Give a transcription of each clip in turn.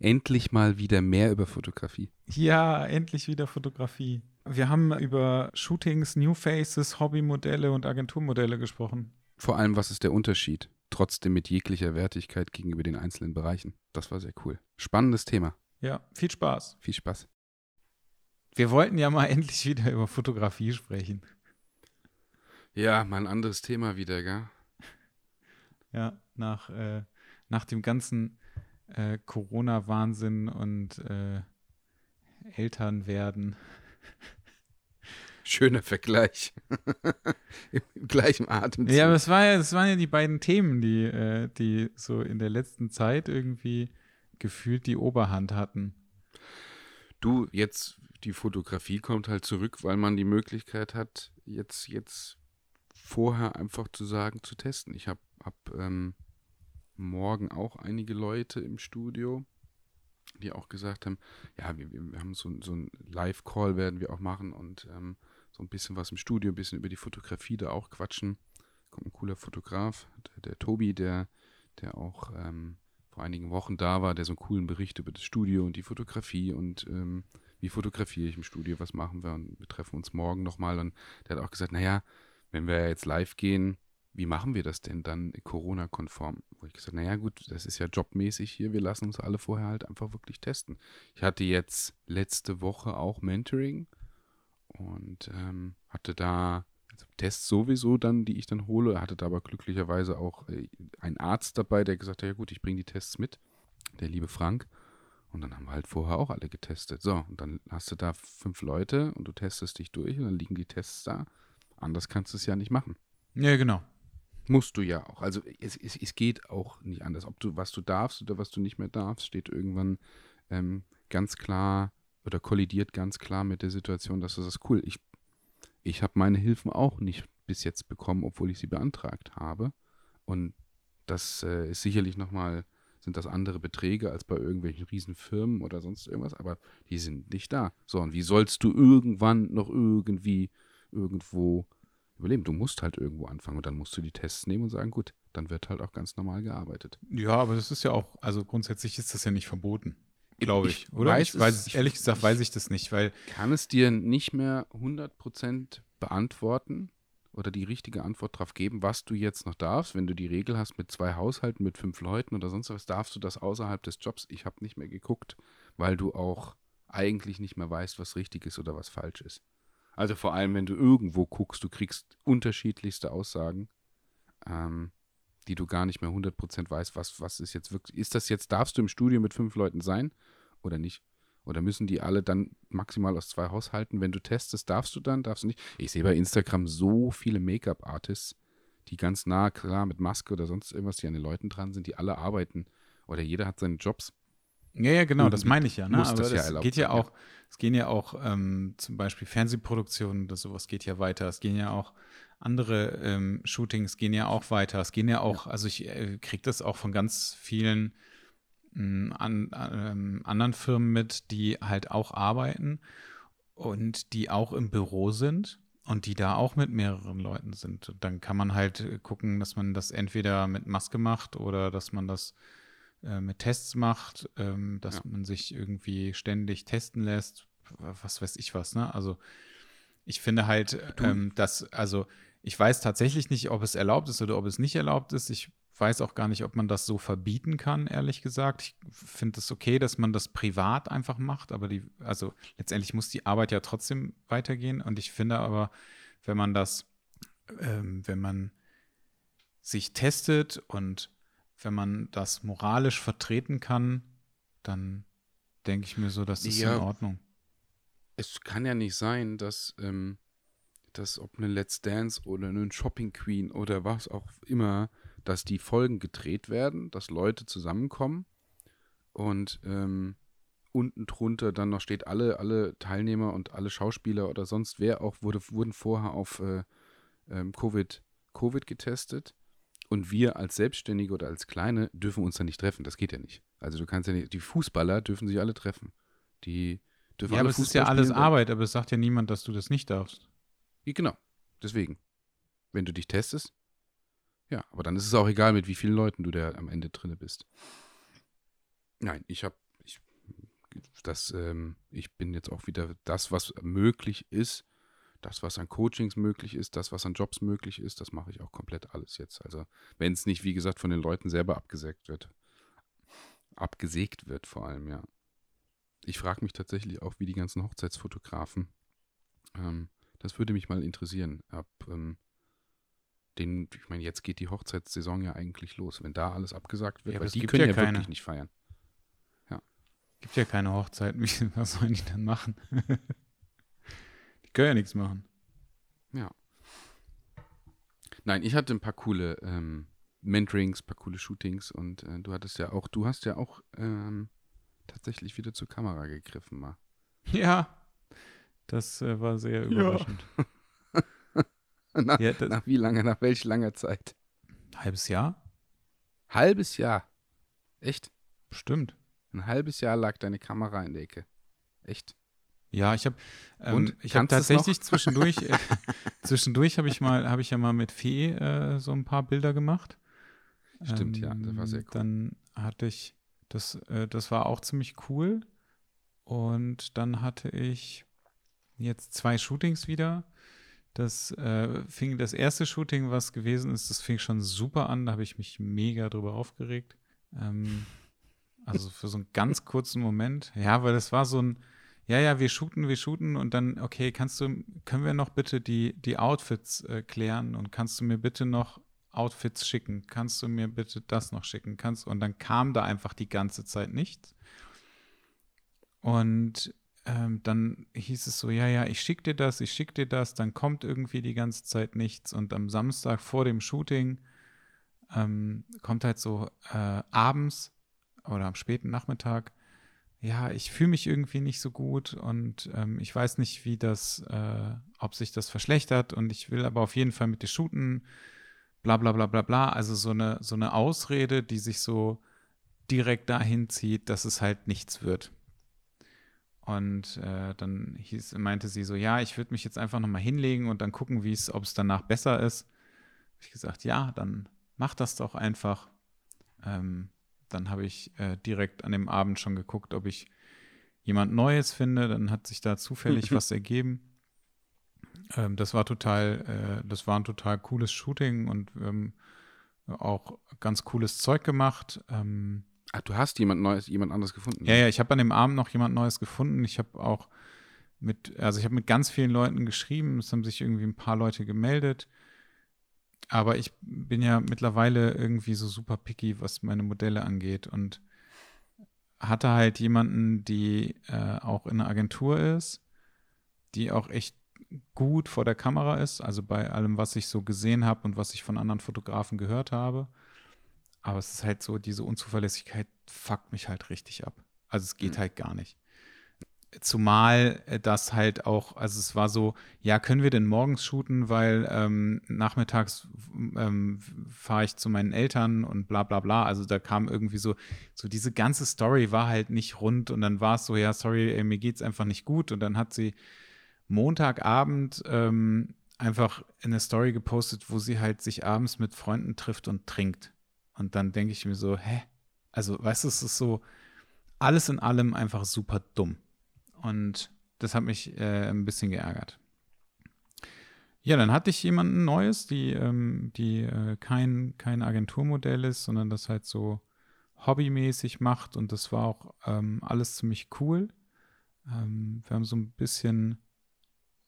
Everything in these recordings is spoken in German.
Endlich mal wieder mehr über Fotografie. Ja, endlich wieder Fotografie. Wir haben über Shootings, New Faces, Hobbymodelle und Agenturmodelle gesprochen. Vor allem, was ist der Unterschied? Trotzdem mit jeglicher Wertigkeit gegenüber den einzelnen Bereichen. Das war sehr cool. Spannendes Thema. Ja, viel Spaß. Viel Spaß. Wir wollten ja mal endlich wieder über Fotografie sprechen. Ja, mal ein anderes Thema wieder, gell? Ja, nach, äh, nach dem ganzen äh, Corona-Wahnsinn und äh, Eltern werden. Schöner Vergleich. Im gleichen Atemzug. Ja, aber es war ja, das waren ja die beiden Themen, die, äh, die so in der letzten Zeit irgendwie gefühlt die Oberhand hatten. Du, jetzt die Fotografie kommt halt zurück, weil man die Möglichkeit hat, jetzt, jetzt vorher einfach zu sagen, zu testen. Ich habe hab, ähm, morgen auch einige Leute im Studio, die auch gesagt haben, ja, wir, wir haben so, so ein Live-Call werden wir auch machen und ähm, so ein bisschen was im Studio, ein bisschen über die Fotografie da auch quatschen. Kommt ein cooler Fotograf, der, der Tobi, der, der auch ähm, vor einigen Wochen da war, der so einen coolen Bericht über das Studio und die Fotografie und ähm, wie fotografiere ich im Studio, was machen wir und wir treffen uns morgen nochmal und der hat auch gesagt, naja, wenn wir jetzt live gehen, wie machen wir das denn dann Corona-konform? Wo ich gesagt, naja gut, das ist ja jobmäßig hier, wir lassen uns alle vorher halt einfach wirklich testen. Ich hatte jetzt letzte Woche auch Mentoring und ähm, hatte da also Tests sowieso dann, die ich dann hole, hatte da aber glücklicherweise auch äh, einen Arzt dabei, der gesagt hat, ja gut, ich bringe die Tests mit, der liebe Frank. Und dann haben wir halt vorher auch alle getestet. So, und dann hast du da fünf Leute und du testest dich durch und dann liegen die Tests da. Anders kannst du es ja nicht machen. Ja, genau. Musst du ja auch. Also es, es, es geht auch nicht anders. Ob du, was du darfst oder was du nicht mehr darfst, steht irgendwann ähm, ganz klar oder kollidiert ganz klar mit der Situation, dass du sagst, cool, ich, ich habe meine Hilfen auch nicht bis jetzt bekommen, obwohl ich sie beantragt habe. Und das äh, ist sicherlich nochmal, sind das andere Beträge als bei irgendwelchen Riesenfirmen oder sonst irgendwas, aber die sind nicht da. So, und wie sollst du irgendwann noch irgendwie irgendwo überleben. Du musst halt irgendwo anfangen und dann musst du die Tests nehmen und sagen, gut, dann wird halt auch ganz normal gearbeitet. Ja, aber das ist ja auch, also grundsätzlich ist das ja nicht verboten, glaube ich, ich, Oder? Weiß ich weiß, es, ehrlich gesagt, weiß ich das nicht, weil. Kann es dir nicht mehr 100% beantworten oder die richtige Antwort darauf geben, was du jetzt noch darfst. Wenn du die Regel hast mit zwei Haushalten, mit fünf Leuten oder sonst was, darfst du das außerhalb des Jobs. Ich habe nicht mehr geguckt, weil du auch eigentlich nicht mehr weißt, was richtig ist oder was falsch ist. Also vor allem, wenn du irgendwo guckst, du kriegst unterschiedlichste Aussagen, ähm, die du gar nicht mehr 100% weißt, was, was ist jetzt wirklich, ist das jetzt, darfst du im Studio mit fünf Leuten sein oder nicht? Oder müssen die alle dann maximal aus zwei Haushalten? Wenn du testest, darfst du dann, darfst du nicht? Ich sehe bei Instagram so viele Make-up-Artists, die ganz nah, klar, mit Maske oder sonst irgendwas, die an den Leuten dran sind, die alle arbeiten. Oder jeder hat seine Jobs. Ja, ja, genau, das meine ich ja. Ne? Muss Aber das, ja erlaubt geht ja auch, es gehen ja auch ähm, zum Beispiel Fernsehproduktionen oder sowas geht ja weiter. Es gehen ja auch andere ähm, Shootings gehen ja auch weiter. Es gehen ja auch, ja. also ich äh, kriege das auch von ganz vielen mh, an, ähm, anderen Firmen mit, die halt auch arbeiten und die auch im Büro sind und die da auch mit mehreren Leuten sind. Und dann kann man halt äh, gucken, dass man das entweder mit Maske macht oder dass man das äh, mit Tests macht, ähm, dass ja. man sich irgendwie ständig testen lässt, was weiß ich was, ne? Also ich finde halt, ähm, dass, also ich weiß tatsächlich nicht, ob es erlaubt ist oder ob es nicht erlaubt ist. Ich weiß auch gar nicht, ob man das so verbieten kann, ehrlich gesagt. Ich finde es okay, dass man das privat einfach macht, aber die, also letztendlich muss die Arbeit ja trotzdem weitergehen. Und ich finde aber, wenn man das, ähm, wenn man sich testet und wenn man das moralisch vertreten kann, dann denke ich mir so, das ist ja, in Ordnung. Es kann ja nicht sein, dass, ähm, dass ob eine Let's Dance oder eine Shopping Queen oder was auch immer, dass die Folgen gedreht werden, dass Leute zusammenkommen und ähm, unten drunter dann noch steht, alle, alle Teilnehmer und alle Schauspieler oder sonst wer auch wurde, wurden vorher auf äh, ähm, COVID, COVID getestet und wir als Selbstständige oder als Kleine dürfen uns da nicht treffen. Das geht ja nicht. Also du kannst ja nicht, die Fußballer dürfen sich alle treffen. Die dürfen Ja, aber es ist ja alles Arbeit, aber es sagt ja niemand, dass du das nicht darfst. Ja, genau. Deswegen. Wenn du dich testest, ja, aber dann ist es auch egal, mit wie vielen Leuten du da am Ende drinne bist. Nein, ich habe, ich, dass ähm, ich bin jetzt auch wieder das, was möglich ist, das, was an Coachings möglich ist, das, was an Jobs möglich ist, das mache ich auch komplett alles jetzt. Also wenn es nicht, wie gesagt, von den Leuten selber abgesägt wird. Abgesägt wird vor allem, ja. Ich frage mich tatsächlich auch, wie die ganzen Hochzeitsfotografen, ähm, das würde mich mal interessieren, ab ähm, den, ich meine, jetzt geht die Hochzeitssaison ja eigentlich los, wenn da alles abgesagt wird, Ja, weil die können ja ja, keine. wirklich nicht feiern. Gibt ja keine Hochzeiten. Was sollen die dann machen? können ja nichts machen. Ja. Nein, ich hatte ein paar coole ähm, Mentorings, paar coole Shootings und äh, du hattest ja auch, du hast ja auch ähm, tatsächlich wieder zur Kamera gegriffen mal. Ja, das äh, war sehr überraschend. nach, Ja, nach wie lange, nach welch langer Zeit? Halbes Jahr? Halbes Jahr. Echt? Bestimmt. Ein halbes Jahr lag deine Kamera in der Ecke. Echt? Ja, ich habe ähm, Und, ich noch? tatsächlich zwischendurch äh, zwischendurch habe ich mal habe ich ja mal mit Fee äh, so ein paar Bilder gemacht. Stimmt, ja, das war sehr Ähm, cool. Dann hatte ich das äh, das war auch ziemlich cool und dann hatte ich jetzt zwei Shootings wieder. Das äh, fing das erste Shooting, was gewesen ist, das fing schon super an. Da habe ich mich mega drüber aufgeregt. Ähm, also für so einen ganz kurzen Moment. Ja, weil das war so ein, ja, ja, wir shooten, wir shooten und dann, okay, kannst du, können wir noch bitte die, die Outfits äh, klären und kannst du mir bitte noch Outfits schicken? Kannst du mir bitte das noch schicken? Kannst und dann kam da einfach die ganze Zeit nichts. Und ähm, dann hieß es so, ja, ja, ich schick dir das, ich schick dir das, dann kommt irgendwie die ganze Zeit nichts und am Samstag vor dem Shooting ähm, kommt halt so äh, abends oder am späten Nachmittag, ja, ich fühle mich irgendwie nicht so gut und ähm, ich weiß nicht, wie das, äh, ob sich das verschlechtert und ich will aber auf jeden Fall mit dir shooten, bla bla bla bla bla. Also so eine, so eine Ausrede, die sich so direkt dahin zieht, dass es halt nichts wird. Und äh, dann hieß, meinte sie so, ja, ich würde mich jetzt einfach nochmal hinlegen und dann gucken, wie es, ob es danach besser ist. Hab ich gesagt, ja, dann mach das doch einfach. Ähm, dann habe ich äh, direkt an dem Abend schon geguckt, ob ich jemand Neues finde. Dann hat sich da zufällig was ergeben. Ähm, das war total, äh, das war ein total cooles Shooting und ähm, auch ganz cooles Zeug gemacht. Ähm, Ach, du hast jemand Neues, jemand anderes gefunden? ja, ja, ich habe an dem Abend noch jemand Neues gefunden. Ich habe auch mit, also ich habe mit ganz vielen Leuten geschrieben. Es haben sich irgendwie ein paar Leute gemeldet. Aber ich bin ja mittlerweile irgendwie so super picky, was meine Modelle angeht und hatte halt jemanden, die äh, auch in einer Agentur ist, die auch echt gut vor der Kamera ist, also bei allem, was ich so gesehen habe und was ich von anderen Fotografen gehört habe. Aber es ist halt so, diese Unzuverlässigkeit fuckt mich halt richtig ab. Also es geht Mhm. halt gar nicht. Zumal äh, das halt auch, also es war so, ja, können wir denn morgens shooten, weil ähm, nachmittags ähm, fahre ich zu meinen Eltern und bla bla bla. Also da kam irgendwie so, so diese ganze Story war halt nicht rund und dann war es so, ja, sorry, ey, mir geht's einfach nicht gut. Und dann hat sie Montagabend ähm, einfach eine Story gepostet, wo sie halt sich abends mit Freunden trifft und trinkt. Und dann denke ich mir so, hä? Also, weißt du, es ist so alles in allem einfach super dumm. Und das hat mich äh, ein bisschen geärgert. Ja, dann hatte ich jemanden Neues, die, ähm, die äh, kein, kein Agenturmodell ist, sondern das halt so hobbymäßig macht. Und das war auch ähm, alles ziemlich cool. Ähm, wir haben so ein bisschen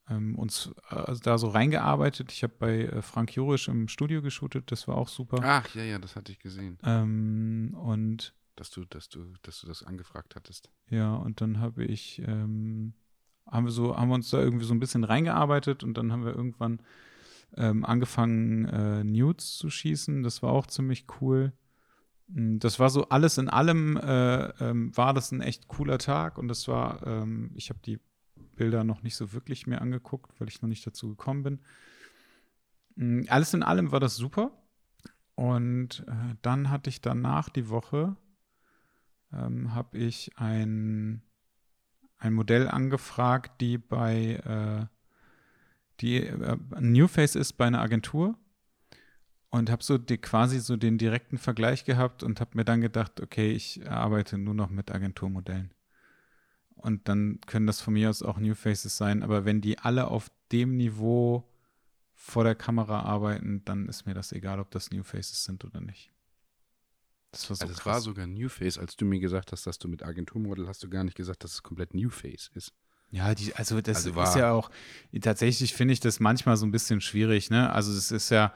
ähm, uns äh, da so reingearbeitet. Ich habe bei äh, Frank Jurisch im Studio geshootet, das war auch super. Ach, ja, ja, das hatte ich gesehen, Ähm, und dass du, dass du, dass du das angefragt hattest. ja, und dann habe ich, ähm, haben wir so, haben wir uns da irgendwie so ein bisschen reingearbeitet und dann haben wir irgendwann ähm, angefangen, äh, Nudes zu schießen. Das war auch ziemlich cool. Mm, Das war so alles in allem, äh, ähm, war das ein echt cooler Tag und das war, ähm, ich habe die Bilder noch nicht so wirklich mir angeguckt, weil ich noch nicht dazu gekommen bin. Mm, Alles in allem war das super. Und äh, dann hatte ich danach die Woche, ähm, habe ich ein, ein Modell angefragt, die bei, äh, die äh, New Face ist bei einer Agentur und habe so die, quasi so den direkten Vergleich gehabt und habe mir dann gedacht, okay, ich arbeite nur noch mit Agenturmodellen. Und dann können das von mir aus auch New Faces sein. Aber wenn die alle auf dem Niveau vor der Kamera arbeiten, dann ist mir das egal, ob das New Faces sind oder nicht. Das war so also es war sogar New Face, als du mir gesagt hast, dass du mit Agenturmodel hast du gar nicht gesagt, dass es komplett New Face ist. Ja, die, also das also ist ja auch, tatsächlich finde ich das manchmal so ein bisschen schwierig, ne? Also es ist ja,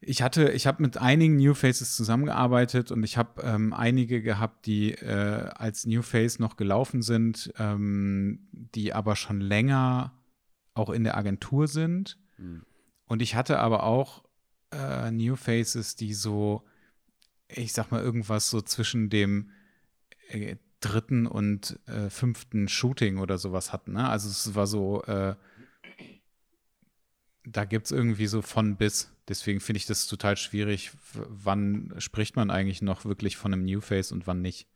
ich hatte, ich habe mit einigen New Faces zusammengearbeitet und ich habe ähm, einige gehabt, die äh, als New Face noch gelaufen sind, ähm, die aber schon länger auch in der Agentur sind. Mhm. Und ich hatte aber auch äh, New Faces, die so, ich sag mal, irgendwas so zwischen dem äh, dritten und äh, fünften Shooting oder sowas hatten. Ne? Also es war so, äh, da gibt es irgendwie so von bis. Deswegen finde ich das total schwierig. Wann spricht man eigentlich noch wirklich von einem New Face und wann nicht?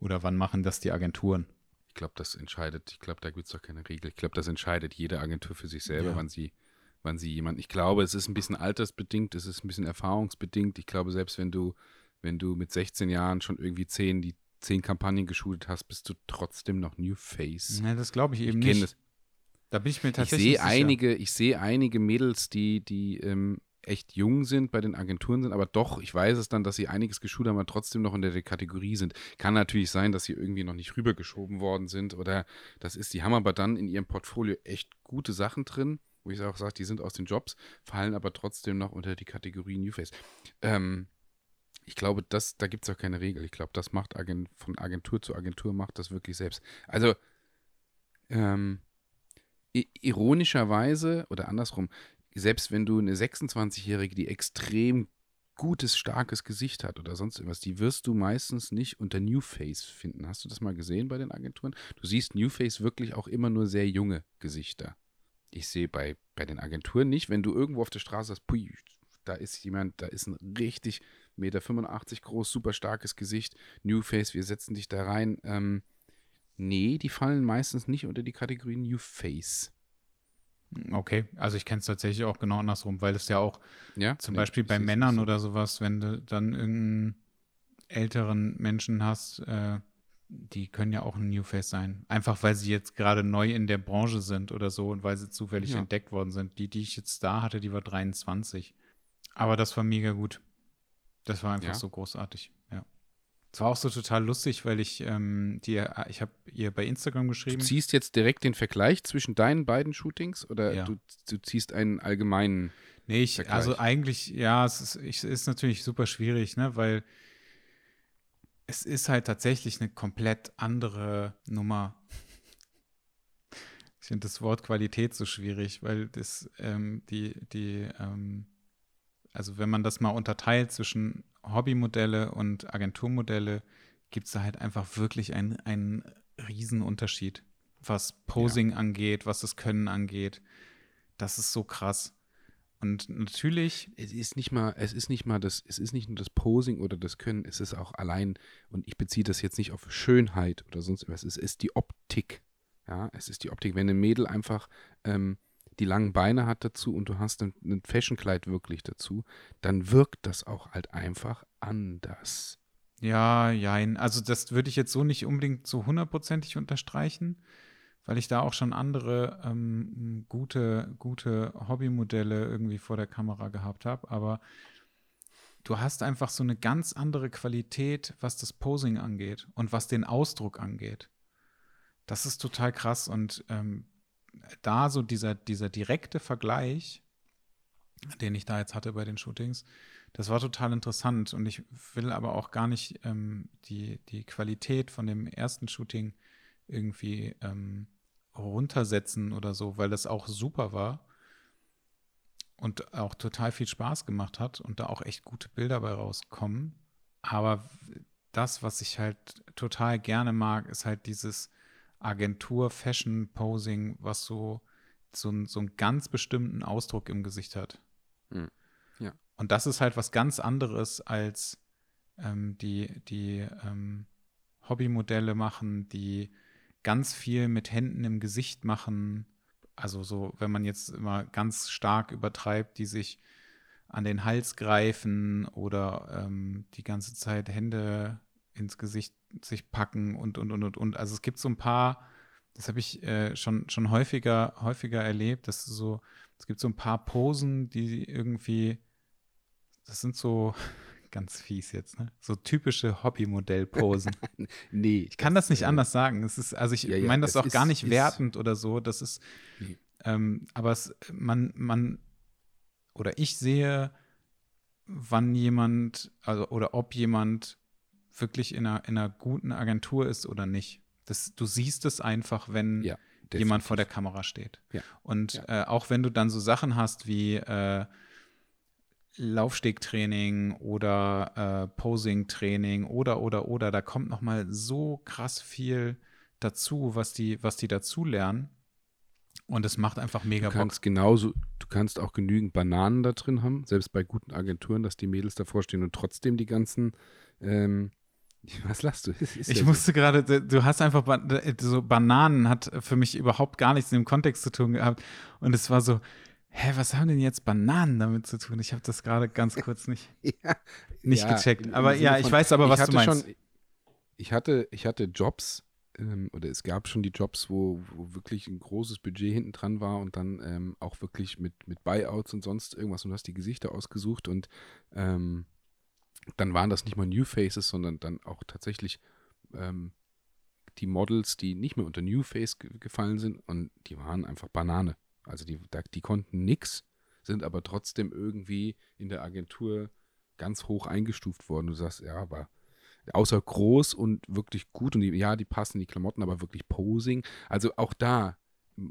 Oder wann machen das die Agenturen? Ich glaube, das entscheidet, ich glaube, da gibt es doch keine Regel. Ich glaube, das entscheidet jede Agentur für sich selber, ja. wann sie, wann sie jemanden. Ich glaube, es ist ein bisschen altersbedingt, es ist ein bisschen erfahrungsbedingt. Ich glaube, selbst wenn du, wenn du mit 16 Jahren schon irgendwie zehn, die zehn Kampagnen geschult hast, bist du trotzdem noch New Face. Ja, das glaube ich eben ich nicht. Das. Da bin ich mir tatsächlich ich sehe einige, ich sehe einige Mädels, die, die ähm, echt jung sind, bei den Agenturen sind, aber doch, ich weiß es dann, dass sie einiges geschult haben, aber trotzdem noch in der Kategorie sind. Kann natürlich sein, dass sie irgendwie noch nicht rübergeschoben worden sind oder das ist, die haben aber dann in ihrem Portfolio echt gute Sachen drin, wo ich auch sage, die sind aus den Jobs, fallen aber trotzdem noch unter die Kategorie New Face. Ähm, ich glaube, das, da gibt es auch keine Regel. Ich glaube, das macht Agent, von Agentur zu Agentur macht das wirklich selbst. Also, ähm, ironischerweise oder andersrum, selbst wenn du eine 26-Jährige, die extrem gutes, starkes Gesicht hat oder sonst irgendwas, die wirst du meistens nicht unter New Face finden. Hast du das mal gesehen bei den Agenturen? Du siehst New Face wirklich auch immer nur sehr junge Gesichter. Ich sehe bei, bei den Agenturen nicht, wenn du irgendwo auf der Straße hast, pui, da ist jemand, da ist ein richtig 1,85 Meter groß, super starkes Gesicht, New Face, wir setzen dich da rein. Ähm, nee, die fallen meistens nicht unter die Kategorie New Face. Okay, also ich kenne es tatsächlich auch genau andersrum, weil es ja auch ja? zum nee, Beispiel bei Männern so. oder sowas, wenn du dann irgendeinen älteren Menschen hast, äh, die können ja auch ein New Face sein. Einfach weil sie jetzt gerade neu in der Branche sind oder so und weil sie zufällig ja. entdeckt worden sind. Die, die ich jetzt da hatte, die war 23. Aber das war mega gut. Das war einfach ja. so großartig, ja. Es war auch so total lustig, weil ich ähm, dir, ich habe ihr bei Instagram geschrieben. Du ziehst jetzt direkt den Vergleich zwischen deinen beiden Shootings oder ja. du, du ziehst einen allgemeinen Nee, ich, Vergleich? also eigentlich, ja, es ist, ich, ist natürlich super schwierig, ne, weil es ist halt tatsächlich eine komplett andere Nummer. Ich finde das Wort Qualität so schwierig, weil das, ähm, die, die, ähm, also wenn man das mal unterteilt zwischen Hobbymodelle und Agenturmodelle, gibt es da halt einfach wirklich einen, einen Riesenunterschied, was Posing ja. angeht, was das Können angeht. Das ist so krass. Und natürlich. Es ist nicht mal, es ist nicht mal das, es ist nicht nur das Posing oder das Können, es ist auch allein, und ich beziehe das jetzt nicht auf Schönheit oder sonst was, es ist die Optik. Ja, es ist die Optik. Wenn ein Mädel einfach ähm, die langen Beine hat dazu und du hast ein, ein Fashionkleid wirklich dazu, dann wirkt das auch halt einfach anders. Ja, ja, also das würde ich jetzt so nicht unbedingt so hundertprozentig unterstreichen, weil ich da auch schon andere ähm, gute, gute Hobbymodelle irgendwie vor der Kamera gehabt habe. Aber du hast einfach so eine ganz andere Qualität, was das Posing angeht und was den Ausdruck angeht. Das ist total krass und ähm, da so dieser, dieser direkte Vergleich, den ich da jetzt hatte bei den Shootings, das war total interessant und ich will aber auch gar nicht ähm, die, die Qualität von dem ersten Shooting irgendwie ähm, runtersetzen oder so, weil das auch super war und auch total viel Spaß gemacht hat und da auch echt gute Bilder bei rauskommen. Aber das, was ich halt total gerne mag, ist halt dieses Agentur, Fashion, Posing, was so, so, so einen ganz bestimmten Ausdruck im Gesicht hat. Mhm. Ja. Und das ist halt was ganz anderes als ähm, die, die ähm, Hobbymodelle machen, die ganz viel mit Händen im Gesicht machen. Also so, wenn man jetzt immer ganz stark übertreibt, die sich an den Hals greifen oder ähm, die ganze Zeit Hände ins Gesicht sich packen und, und, und, und, und. Also es gibt so ein paar, das habe ich äh, schon, schon häufiger, häufiger erlebt, dass so, es gibt so ein paar Posen, die irgendwie, das sind so, ganz fies jetzt, ne? So typische Hobbymodell-Posen. nee. Ich kann das, das nicht äh, anders sagen. Es ist, also ich ja, ja, meine das auch ist, gar nicht wertend oder so. Das ist, nee. ähm, aber es, man, man, oder ich sehe, wann jemand, also oder ob jemand wirklich in einer, in einer guten Agentur ist oder nicht. Das, du siehst es einfach, wenn ja, jemand vor der Kamera steht. Ja. Und ja. Äh, auch wenn du dann so Sachen hast wie äh, Laufstegtraining oder äh, Posing-Training oder oder oder, da kommt noch mal so krass viel dazu, was die, was die dazu lernen. Und es macht einfach mega du kannst Bock. genauso, du kannst auch genügend Bananen da drin haben, selbst bei guten Agenturen, dass die Mädels davor stehen und trotzdem die ganzen ähm, was lachst du? ich ja musste so. gerade, du hast einfach so Bananen hat für mich überhaupt gar nichts in dem Kontext zu tun gehabt. Und es war so, hä, was haben denn jetzt Bananen damit zu tun? Ich habe das gerade ganz kurz nicht, ja, nicht ja, gecheckt. Aber ja, ich weiß aber, was du meinst. Schon, ich, hatte, ich hatte Jobs, ähm, oder es gab schon die Jobs, wo, wo wirklich ein großes Budget hinten dran war und dann ähm, auch wirklich mit, mit Buyouts und sonst irgendwas und du hast die Gesichter ausgesucht und ähm, dann waren das nicht mal New Faces, sondern dann auch tatsächlich ähm, die Models, die nicht mehr unter New Face ge gefallen sind und die waren einfach Banane. Also die, die konnten nichts, sind aber trotzdem irgendwie in der Agentur ganz hoch eingestuft worden. Du sagst, ja, aber außer groß und wirklich gut und die, ja, die passen die Klamotten, aber wirklich Posing. Also auch da,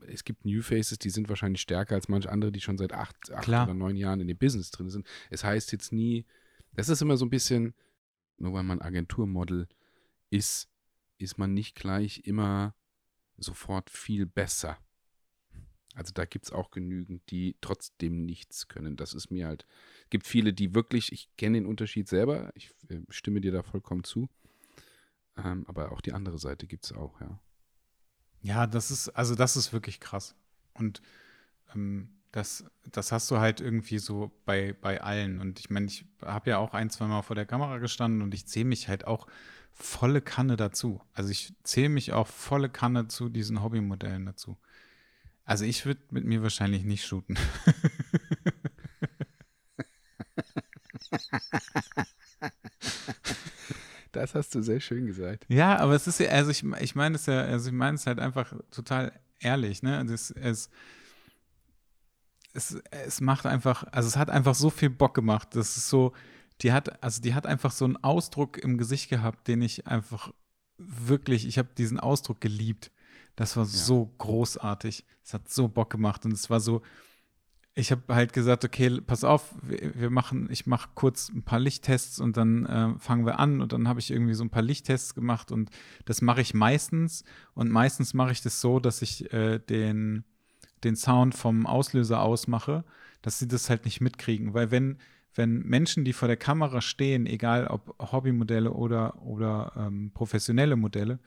es gibt New Faces, die sind wahrscheinlich stärker als manche andere, die schon seit acht, acht oder neun Jahren in dem Business drin sind. Es heißt jetzt nie, das ist immer so ein bisschen, nur weil man Agenturmodel ist, ist man nicht gleich immer sofort viel besser. Also da gibt es auch genügend, die trotzdem nichts können. Das ist mir halt, es gibt viele, die wirklich, ich kenne den Unterschied selber, ich äh, stimme dir da vollkommen zu. Ähm, aber auch die andere Seite gibt es auch, ja. Ja, das ist, also das ist wirklich krass. Und ähm, das, das hast du halt irgendwie so bei, bei allen. Und ich meine, ich habe ja auch ein, zwei Mal vor der Kamera gestanden und ich zähle mich halt auch volle Kanne dazu. Also ich zähle mich auch volle Kanne zu diesen Hobbymodellen dazu. Also ich würde mit mir wahrscheinlich nicht shooten. Das hast du sehr schön gesagt. Ja, aber es ist ja, also ich, ich meine es ja, also ich meine es halt einfach total ehrlich, ne? Also es, es, es, es macht einfach, also es hat einfach so viel Bock gemacht. Das ist so, die hat, also die hat einfach so einen Ausdruck im Gesicht gehabt, den ich einfach wirklich, ich habe diesen Ausdruck geliebt. Das war ja. so großartig. Es hat so Bock gemacht und es war so, ich habe halt gesagt, okay, pass auf, wir, wir machen, ich mache kurz ein paar Lichttests und dann äh, fangen wir an und dann habe ich irgendwie so ein paar Lichttests gemacht und das mache ich meistens und meistens mache ich das so, dass ich äh, den, den Sound vom Auslöser ausmache, dass sie das halt nicht mitkriegen, weil wenn wenn Menschen, die vor der Kamera stehen, egal ob Hobbymodelle oder, oder ähm, professionelle Modelle,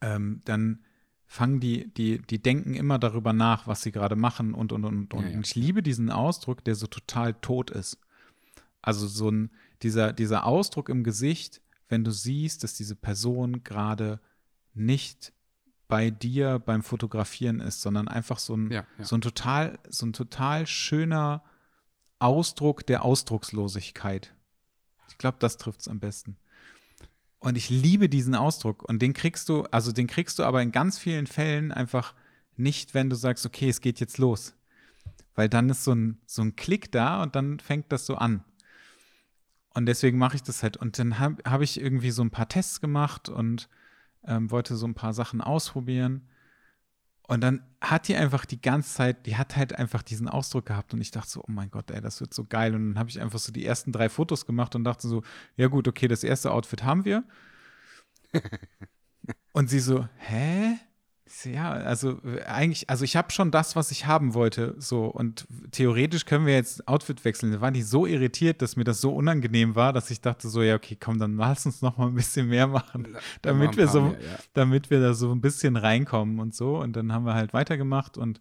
ähm, dann fangen die, die, die denken immer darüber nach, was sie gerade machen und, und, und, und. Ja, ja. ich liebe diesen Ausdruck, der so total tot ist. Also so ein, dieser, dieser Ausdruck im Gesicht, wenn du siehst, dass diese Person gerade nicht bei dir beim Fotografieren ist, sondern einfach so ein, ja, so ein total, so ein total schöner Ausdruck der Ausdruckslosigkeit. Ich glaube, das trifft es am besten. Und ich liebe diesen Ausdruck. Und den kriegst du, also den kriegst du aber in ganz vielen Fällen einfach nicht, wenn du sagst, okay, es geht jetzt los. Weil dann ist so ein, so ein Klick da und dann fängt das so an. Und deswegen mache ich das halt. Und dann habe hab ich irgendwie so ein paar Tests gemacht und ähm, wollte so ein paar Sachen ausprobieren. Und dann hat die einfach die ganze Zeit, die hat halt einfach diesen Ausdruck gehabt und ich dachte so, oh mein Gott, ey, das wird so geil. Und dann habe ich einfach so die ersten drei Fotos gemacht und dachte so, ja gut, okay, das erste Outfit haben wir. und sie so, hä? Ja, also eigentlich, also ich habe schon das, was ich haben wollte, so und theoretisch können wir jetzt Outfit wechseln. Da war die so irritiert, dass mir das so unangenehm war, dass ich dachte so, ja okay, komm, dann lass uns noch mal ein bisschen mehr machen, damit wir so, mehr, ja. damit wir da so ein bisschen reinkommen und so. Und dann haben wir halt weitergemacht und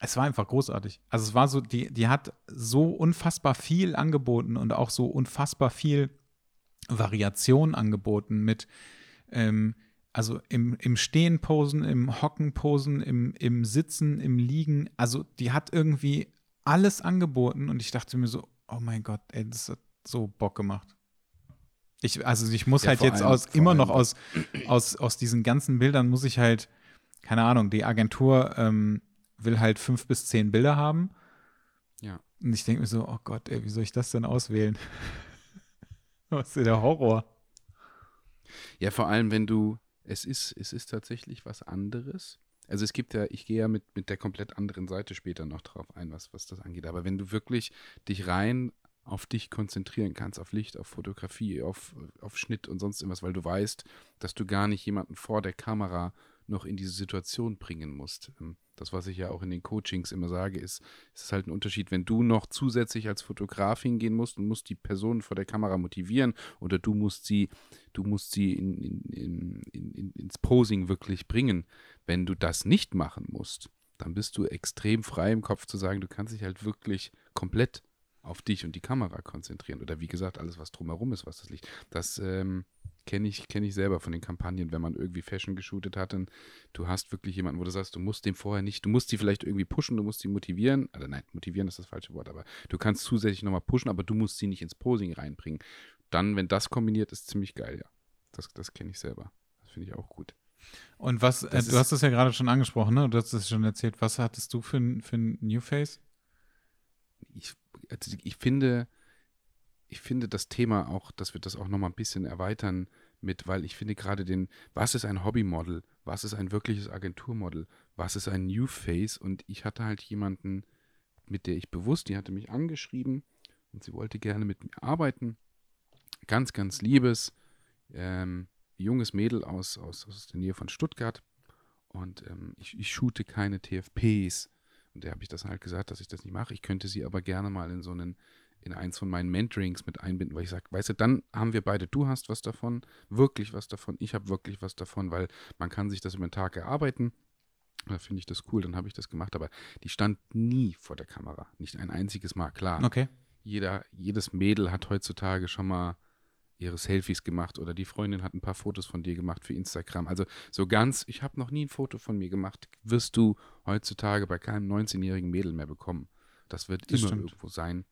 es war einfach großartig. Also es war so, die, die hat so unfassbar viel angeboten und auch so unfassbar viel Variation angeboten mit, ähm, also im, im Stehen posen, im Hocken posen, im, im Sitzen, im Liegen. Also die hat irgendwie alles angeboten und ich dachte mir so, oh mein Gott, ey, das hat so Bock gemacht. Ich, also ich muss ja, halt jetzt allem, aus, immer noch aus, aus, aus diesen ganzen Bildern muss ich halt, keine Ahnung, die Agentur ähm, will halt fünf bis zehn Bilder haben. Ja. Und ich denke mir so, oh Gott, ey, wie soll ich das denn auswählen? Was ist der Horror? Ja, vor allem, wenn du, es ist, es ist tatsächlich was anderes. Also es gibt ja, ich gehe ja mit, mit der komplett anderen Seite später noch drauf ein, was, was das angeht. Aber wenn du wirklich dich rein auf dich konzentrieren kannst, auf Licht, auf Fotografie, auf, auf Schnitt und sonst irgendwas, weil du weißt, dass du gar nicht jemanden vor der Kamera noch in diese Situation bringen musst. Das, was ich ja auch in den Coachings immer sage, ist, es ist halt ein Unterschied, wenn du noch zusätzlich als Fotograf hingehen musst und musst die Person vor der Kamera motivieren oder du musst sie, du musst sie in, in, in, ins Posing wirklich bringen. Wenn du das nicht machen musst, dann bist du extrem frei im Kopf zu sagen, du kannst dich halt wirklich komplett auf dich und die Kamera konzentrieren. Oder wie gesagt, alles, was drumherum ist, was das Licht. Das ähm, kenne ich, kenn ich selber von den Kampagnen, wenn man irgendwie Fashion geshootet hat und du hast wirklich jemanden, wo du sagst, du musst dem vorher nicht, du musst die vielleicht irgendwie pushen, du musst sie motivieren. Also nein, motivieren ist das falsche Wort, aber du kannst zusätzlich nochmal pushen, aber du musst sie nicht ins Posing reinbringen. Dann, wenn das kombiniert, ist ziemlich geil, ja. Das, das kenne ich selber. Das finde ich auch gut. Und was, äh, du hast es ja gerade schon angesprochen, ne? Du hast es schon erzählt. Was hattest du für, für ein New Face? Ich also ich finde, ich finde das Thema auch, dass wir das auch nochmal ein bisschen erweitern mit, weil ich finde gerade den, was ist ein Hobbymodel, was ist ein wirkliches Agenturmodel, was ist ein New Face? Und ich hatte halt jemanden, mit der ich bewusst, die hatte mich angeschrieben und sie wollte gerne mit mir arbeiten. Ganz, ganz liebes, ähm, junges Mädel aus, aus, aus der Nähe von Stuttgart. Und ähm, ich, ich shoote keine TFPs und der habe ich das halt gesagt, dass ich das nicht mache. Ich könnte sie aber gerne mal in so einen, in eins von meinen Mentorings mit einbinden, weil ich sage, weißt du, dann haben wir beide, du hast was davon, wirklich was davon, ich habe wirklich was davon, weil man kann sich das über den Tag erarbeiten. Da finde ich das cool, dann habe ich das gemacht, aber die stand nie vor der Kamera, nicht ein einziges Mal, klar. Okay. Jeder, jedes Mädel hat heutzutage schon mal ihre Selfies gemacht oder die Freundin hat ein paar Fotos von dir gemacht für Instagram. Also so ganz, ich habe noch nie ein Foto von mir gemacht, wirst du heutzutage bei keinem 19-jährigen Mädel mehr bekommen. Das wird das immer stimmt. irgendwo sein.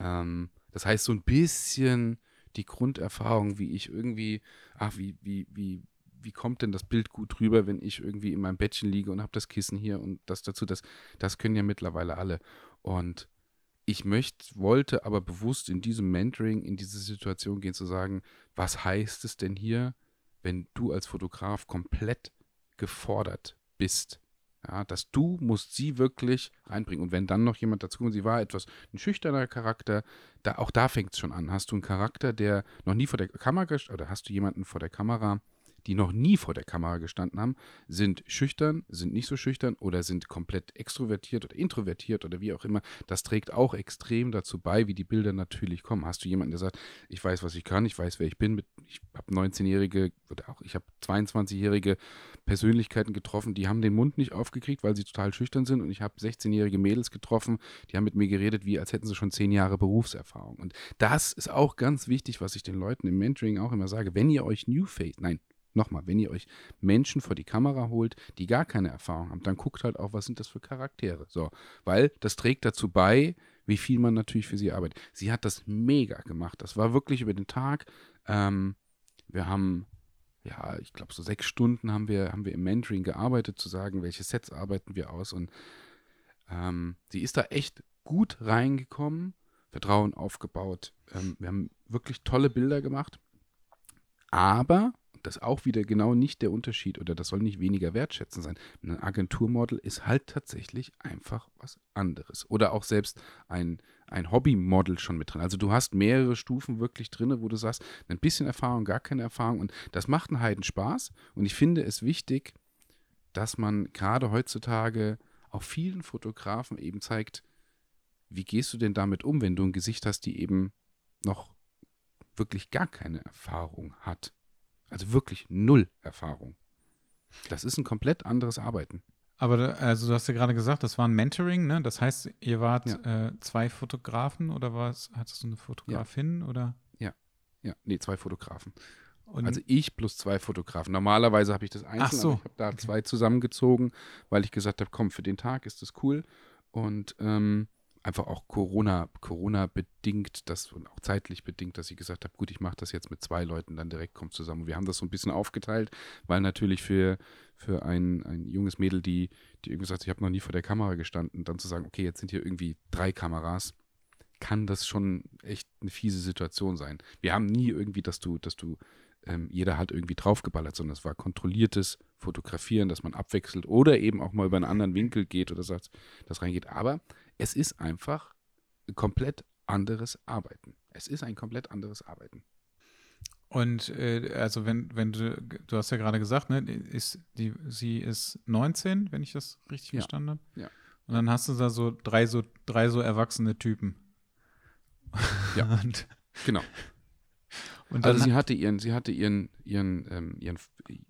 Ähm, das heißt, so ein bisschen die Grunderfahrung, wie ich irgendwie, ach, wie, wie, wie, wie kommt denn das Bild gut rüber, wenn ich irgendwie in meinem Bettchen liege und habe das Kissen hier und das dazu, das, das können ja mittlerweile alle. Und ich möchte, wollte aber bewusst in diesem Mentoring, in diese Situation gehen, zu sagen, was heißt es denn hier, wenn du als Fotograf komplett gefordert bist? Ja, dass du musst sie wirklich reinbringen. Und wenn dann noch jemand dazu kommt, sie war etwas ein schüchterner Charakter, da, auch da fängt es schon an. Hast du einen Charakter, der noch nie vor der Kamera, oder hast du jemanden vor der Kamera, die noch nie vor der Kamera gestanden haben, sind schüchtern, sind nicht so schüchtern oder sind komplett extrovertiert oder introvertiert oder wie auch immer. Das trägt auch extrem dazu bei, wie die Bilder natürlich kommen. Hast du jemanden, der sagt, ich weiß, was ich kann, ich weiß, wer ich bin. Ich habe 19-jährige oder auch ich habe 22-jährige Persönlichkeiten getroffen, die haben den Mund nicht aufgekriegt, weil sie total schüchtern sind. Und ich habe 16-jährige Mädels getroffen, die haben mit mir geredet, wie als hätten sie schon zehn Jahre Berufserfahrung. Und das ist auch ganz wichtig, was ich den Leuten im Mentoring auch immer sage. Wenn ihr euch New Face, nein, Nochmal, wenn ihr euch Menschen vor die Kamera holt, die gar keine Erfahrung haben, dann guckt halt auch, was sind das für Charaktere. So, weil das trägt dazu bei, wie viel man natürlich für sie arbeitet. Sie hat das mega gemacht. Das war wirklich über den Tag. Ähm, wir haben, ja, ich glaube, so sechs Stunden haben wir, haben wir im Mentoring gearbeitet, zu sagen, welche Sets arbeiten wir aus. Und ähm, sie ist da echt gut reingekommen, Vertrauen aufgebaut. Ähm, wir haben wirklich tolle Bilder gemacht. Aber das auch wieder genau nicht der Unterschied oder das soll nicht weniger wertschätzen sein. Ein Agenturmodel ist halt tatsächlich einfach was anderes. Oder auch selbst ein, ein Hobbymodel schon mit drin. Also du hast mehrere Stufen wirklich drin, wo du sagst, ein bisschen Erfahrung, gar keine Erfahrung. Und das macht einen Heiden Spaß. Und ich finde es wichtig, dass man gerade heutzutage auch vielen Fotografen eben zeigt, wie gehst du denn damit um, wenn du ein Gesicht hast, die eben noch wirklich gar keine Erfahrung hat. Also wirklich null Erfahrung. Das ist ein komplett anderes Arbeiten. Aber da, also du hast ja gerade gesagt, das war ein Mentoring, ne? Das heißt, ihr wart ja. äh, zwei Fotografen oder was? Hattest du eine Fotografin ja. oder? Ja. Ja, nee, zwei Fotografen. Und also ich plus zwei Fotografen. Normalerweise habe ich das einzeln, Ach so. ich habe da zwei zusammengezogen, weil ich gesagt habe, komm, für den Tag ist das cool. Und ähm, einfach auch Corona, Corona bedingt, das und auch zeitlich bedingt, dass ich gesagt habe, gut, ich mache das jetzt mit zwei Leuten, dann direkt kommt zusammen. Wir haben das so ein bisschen aufgeteilt, weil natürlich für, für ein, ein junges Mädel, die, die irgendwie sagt, ich habe noch nie vor der Kamera gestanden, dann zu sagen, okay, jetzt sind hier irgendwie drei Kameras, kann das schon echt eine fiese Situation sein. Wir haben nie irgendwie, dass du, dass du, ähm, jeder hat irgendwie draufgeballert, sondern es war kontrolliertes Fotografieren, dass man abwechselt oder eben auch mal über einen anderen Winkel geht oder sagt, das reingeht. Aber es ist einfach ein komplett anderes Arbeiten. Es ist ein komplett anderes Arbeiten. Und äh, also wenn, wenn du, du hast ja gerade gesagt, ne, ist die, sie ist 19, wenn ich das richtig Ja. verstanden habe. Ja. Und dann hast du da so drei so drei so erwachsene Typen. Ja. und, Genau. und Also sie hatte ihren, sie hatte ihren, ihren, ähm, ihren,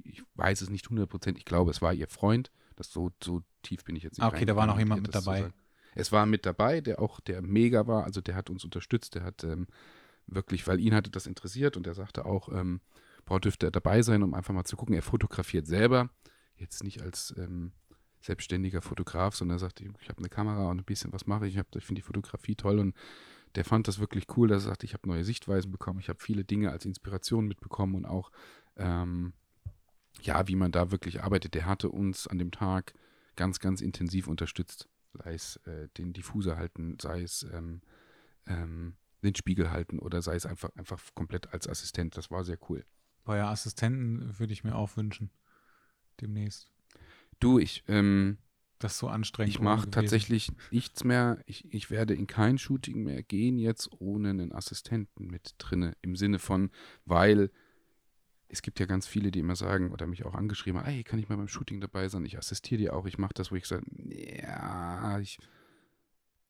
ich weiß es nicht 100 ich glaube, es war ihr Freund. Das so, so tief bin ich jetzt nicht Ah, okay, da war noch jemand mit dabei. Es war mit dabei, der auch, der mega war, also der hat uns unterstützt, der hat ähm, wirklich, weil ihn hatte das interessiert und er sagte auch, ähm, boah, dürfte er dabei sein, um einfach mal zu gucken. Er fotografiert selber, jetzt nicht als ähm, selbstständiger Fotograf, sondern er sagte, ich habe eine Kamera und ein bisschen was mache ich, ich, ich finde die Fotografie toll und der fand das wirklich cool, dass er sagte, ich habe neue Sichtweisen bekommen, ich habe viele Dinge als Inspiration mitbekommen und auch, ähm, ja, wie man da wirklich arbeitet. Der hatte uns an dem Tag ganz, ganz intensiv unterstützt. Sei es äh, den Diffuser halten, sei es ähm, ähm, den Spiegel halten oder sei es einfach, einfach komplett als Assistent. Das war sehr cool. bei ja, Assistenten würde ich mir auch wünschen. Demnächst. Du, ich, ähm, Das ist so anstrengend. ich mache tatsächlich nichts mehr. Ich, ich werde in kein Shooting mehr gehen jetzt ohne einen Assistenten mit drinne. Im Sinne von, weil es gibt ja ganz viele, die immer sagen oder mich auch angeschrieben haben, hey, kann ich mal beim Shooting dabei sein? Ich assistiere dir auch. Ich mache das, wo ich sage, ja, ich,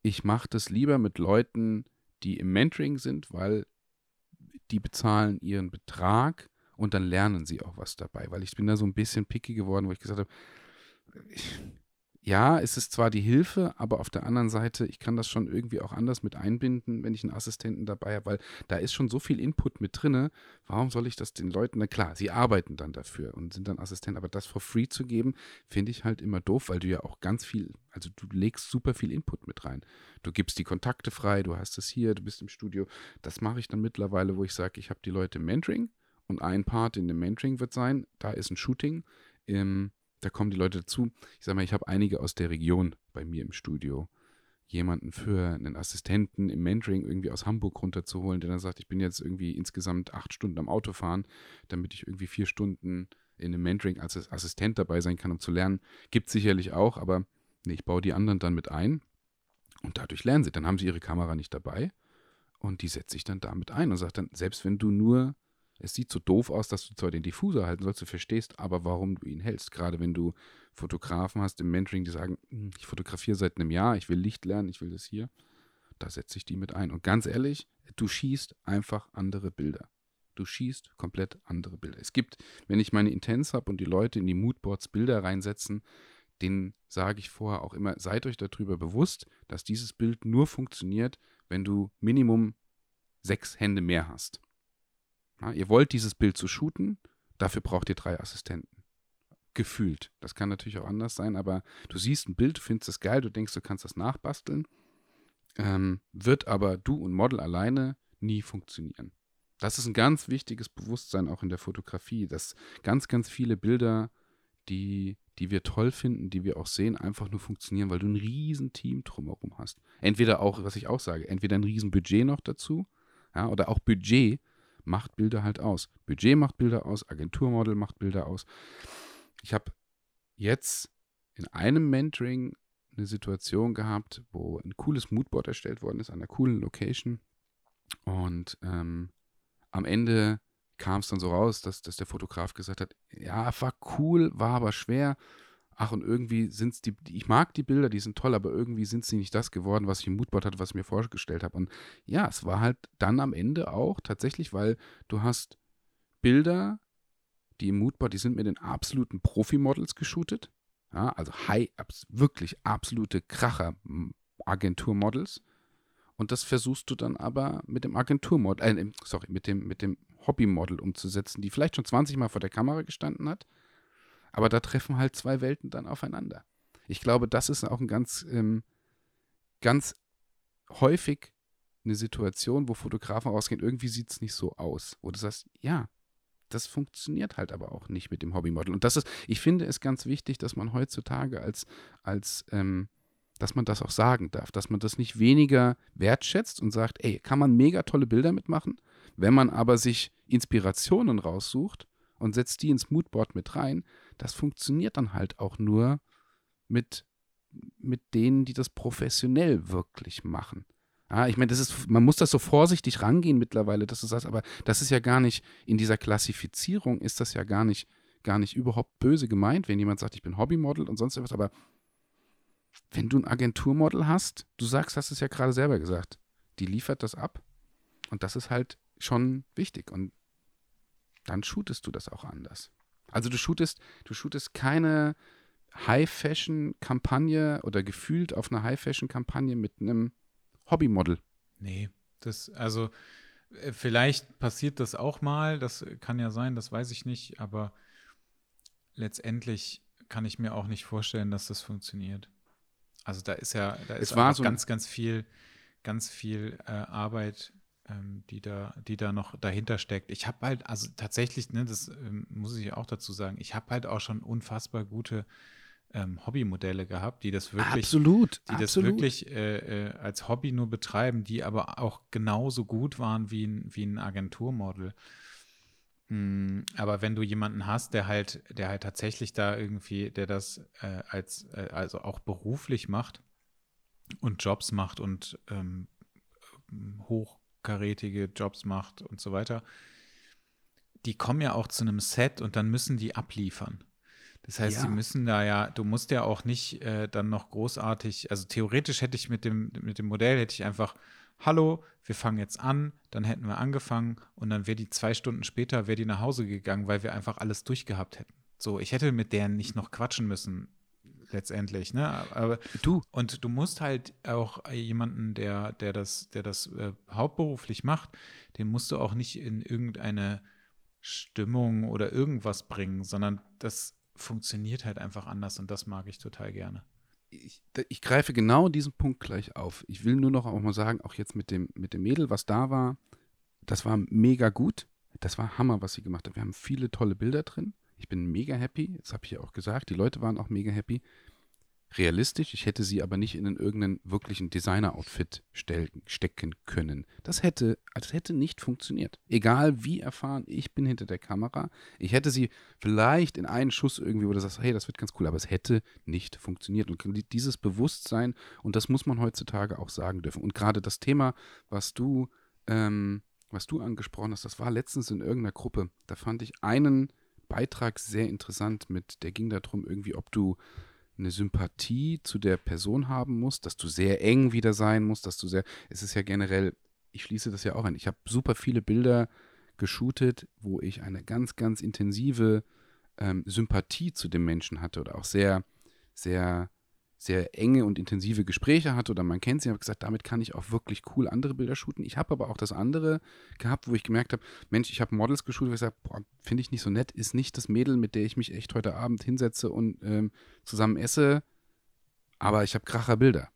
ich mache das lieber mit Leuten, die im Mentoring sind, weil die bezahlen ihren Betrag und dann lernen sie auch was dabei. Weil ich bin da so ein bisschen picky geworden, wo ich gesagt habe, ich, ja, es ist zwar die Hilfe, aber auf der anderen Seite, ich kann das schon irgendwie auch anders mit einbinden, wenn ich einen Assistenten dabei habe, weil da ist schon so viel Input mit drinne. Warum soll ich das den Leuten, na klar, sie arbeiten dann dafür und sind dann Assistent, aber das for free zu geben, finde ich halt immer doof, weil du ja auch ganz viel, also du legst super viel Input mit rein. Du gibst die Kontakte frei, du hast es hier, du bist im Studio. Das mache ich dann mittlerweile, wo ich sage, ich habe die Leute im Mentoring und ein Part in dem Mentoring wird sein, da ist ein Shooting. Ähm, da kommen die Leute dazu. Ich sage mal, ich habe einige aus der Region bei mir im Studio. Jemanden für einen Assistenten im Mentoring irgendwie aus Hamburg runterzuholen, der dann sagt, ich bin jetzt irgendwie insgesamt acht Stunden am Auto fahren, damit ich irgendwie vier Stunden in einem Mentoring als Assistent dabei sein kann, um zu lernen. Gibt sicherlich auch, aber nee, ich baue die anderen dann mit ein und dadurch lernen sie. Dann haben sie ihre Kamera nicht dabei und die setze ich dann damit ein und sage dann, selbst wenn du nur es sieht so doof aus, dass du zwar den Diffuser halten sollst, du verstehst aber, warum du ihn hältst. Gerade wenn du Fotografen hast im Mentoring, die sagen, "Hm, ich fotografiere seit einem Jahr, ich will Licht lernen, ich will das hier, da setze ich die mit ein. Und ganz ehrlich, du schießt einfach andere Bilder. Du schießt komplett andere Bilder. Es gibt, wenn ich meine Intents habe und die Leute in die Moodboards Bilder reinsetzen, denen sage ich vorher auch immer, seid euch darüber bewusst, dass dieses Bild nur funktioniert, wenn du Minimum sechs Hände mehr hast. Ja, ihr wollt dieses Bild zu shooten, dafür braucht ihr drei Assistenten. Gefühlt. Das kann natürlich auch anders sein, aber du siehst ein Bild, findest es geil, du denkst, du kannst das nachbasteln, ähm, wird aber du und Model alleine nie funktionieren. Das ist ein ganz wichtiges Bewusstsein auch in der Fotografie, dass ganz, ganz viele Bilder, die, die wir toll finden, die wir auch sehen, einfach nur funktionieren, weil du ein riesen Team drumherum hast. Entweder auch, was ich auch sage, entweder ein riesen Budget noch dazu, ja, oder auch Budget macht Bilder halt aus. Budget macht Bilder aus, Agenturmodel macht Bilder aus. Ich habe jetzt in einem Mentoring eine Situation gehabt, wo ein cooles Moodboard erstellt worden ist, an einer coolen Location. Und ähm, am Ende kam es dann so raus, dass, dass der Fotograf gesagt hat, ja, war cool, war aber schwer. Ach, und irgendwie sind es die, ich mag die Bilder, die sind toll, aber irgendwie sind sie nicht das geworden, was ich im Moodboard hatte, was ich mir vorgestellt habe. Und ja, es war halt dann am Ende auch tatsächlich, weil du hast Bilder, die im Moodboard, die sind mit den absoluten Profi-Models geshootet. Ja, also high, wirklich absolute Kracher-Agentur-Models. Und das versuchst du dann aber mit dem Agenturmodel, äh, sorry, mit dem, mit dem Hobbymodel umzusetzen, die vielleicht schon 20 Mal vor der Kamera gestanden hat. Aber da treffen halt zwei Welten dann aufeinander. Ich glaube, das ist auch ein ganz, ähm, ganz häufig eine Situation, wo Fotografen rausgehen, irgendwie sieht es nicht so aus. Wo du sagst, ja, das funktioniert halt aber auch nicht mit dem Hobbymodel. Und das ist, ich finde es ganz wichtig, dass man heutzutage als, als ähm, dass man das auch sagen darf, dass man das nicht weniger wertschätzt und sagt, ey, kann man mega tolle Bilder mitmachen, wenn man aber sich Inspirationen raussucht und setzt die ins Moodboard mit rein, das funktioniert dann halt auch nur mit, mit denen, die das professionell wirklich machen. Ja, ich meine, das ist, man muss das so vorsichtig rangehen mittlerweile, dass du sagst, aber das ist ja gar nicht, in dieser Klassifizierung ist das ja gar nicht, gar nicht überhaupt böse gemeint, wenn jemand sagt, ich bin Hobbymodel und sonst etwas, aber wenn du ein Agenturmodel hast, du sagst, hast es ja gerade selber gesagt, die liefert das ab. Und das ist halt schon wichtig. Und dann shootest du das auch anders. Also du shootest, du shootest keine High-Fashion-Kampagne oder gefühlt auf einer High-Fashion-Kampagne mit einem Hobbymodel. Nee, das, also äh, vielleicht passiert das auch mal, das kann ja sein, das weiß ich nicht, aber letztendlich kann ich mir auch nicht vorstellen, dass das funktioniert. Also da ist ja, da ist war so ganz, ganz viel, ganz viel äh, Arbeit, ähm, die da, die da noch dahinter steckt. Ich habe halt, also tatsächlich, ne, das ähm, muss ich auch dazu sagen, ich habe halt auch schon unfassbar gute ähm, Hobbymodelle gehabt, die das wirklich, absolut, die das wirklich äh, äh, als Hobby nur betreiben, die aber auch genauso gut waren wie ein, wie ein Agenturmodel. Hm, aber wenn du jemanden hast, der halt, der halt tatsächlich da irgendwie, der das äh, als, äh, also auch beruflich macht und Jobs macht und ähm, hochkarätige Jobs macht und so weiter, die kommen ja auch zu einem Set und dann müssen die abliefern. Das heißt, ja. sie müssen da ja, du musst ja auch nicht äh, dann noch großartig, also theoretisch hätte ich mit dem, mit dem Modell, hätte ich einfach hallo, wir fangen jetzt an, dann hätten wir angefangen und dann wäre die zwei Stunden später, wäre die nach Hause gegangen, weil wir einfach alles durchgehabt hätten. So, ich hätte mit deren nicht noch quatschen müssen, letztendlich, ne? Aber du und du musst halt auch jemanden, der, der das, der das äh, hauptberuflich macht, den musst du auch nicht in irgendeine Stimmung oder irgendwas bringen, sondern das funktioniert halt einfach anders und das mag ich total gerne ich, ich, greife genau diesen Punkt gleich auf. Ich will nur noch auch mal sagen, auch jetzt mit dem, mit dem Mädel, was da war, das war mega gut. Das war Hammer, was sie gemacht hat. Wir haben viele tolle Bilder drin. Ich bin mega happy. Das habe ich ja auch gesagt. Die Leute waren auch mega happy realistisch. Ich hätte sie aber nicht in einen irgendeinen wirklichen Designer-Outfit stecken können. Das hätte, das hätte nicht funktioniert. Egal wie erfahren ich bin hinter der Kamera, ich hätte sie vielleicht in einen Schuss irgendwie, wo du sagst, hey, das wird ganz cool, aber es hätte nicht funktioniert. Und dieses Bewusstsein, und das muss man heutzutage auch sagen dürfen. Und gerade das Thema, was du, ähm, was du angesprochen hast, das war letztens in irgendeiner Gruppe. Da fand ich einen Beitrag sehr interessant mit, der ging darum, irgendwie, ob du eine Sympathie zu der Person haben musst, dass du sehr eng wieder sein musst, dass du sehr, es ist ja generell, ich schließe das ja auch ein, ich habe super viele Bilder geshootet, wo ich eine ganz, ganz intensive ähm, Sympathie zu dem Menschen hatte oder auch sehr, sehr sehr enge und intensive Gespräche hatte oder man kennt sie, habe gesagt, damit kann ich auch wirklich cool andere Bilder shooten. Ich habe aber auch das andere gehabt, wo ich gemerkt habe, Mensch, ich habe Models geshootet, wo ich sage, finde ich nicht so nett, ist nicht das Mädel, mit der ich mich echt heute Abend hinsetze und ähm, zusammen esse, aber ich habe kracher Bilder.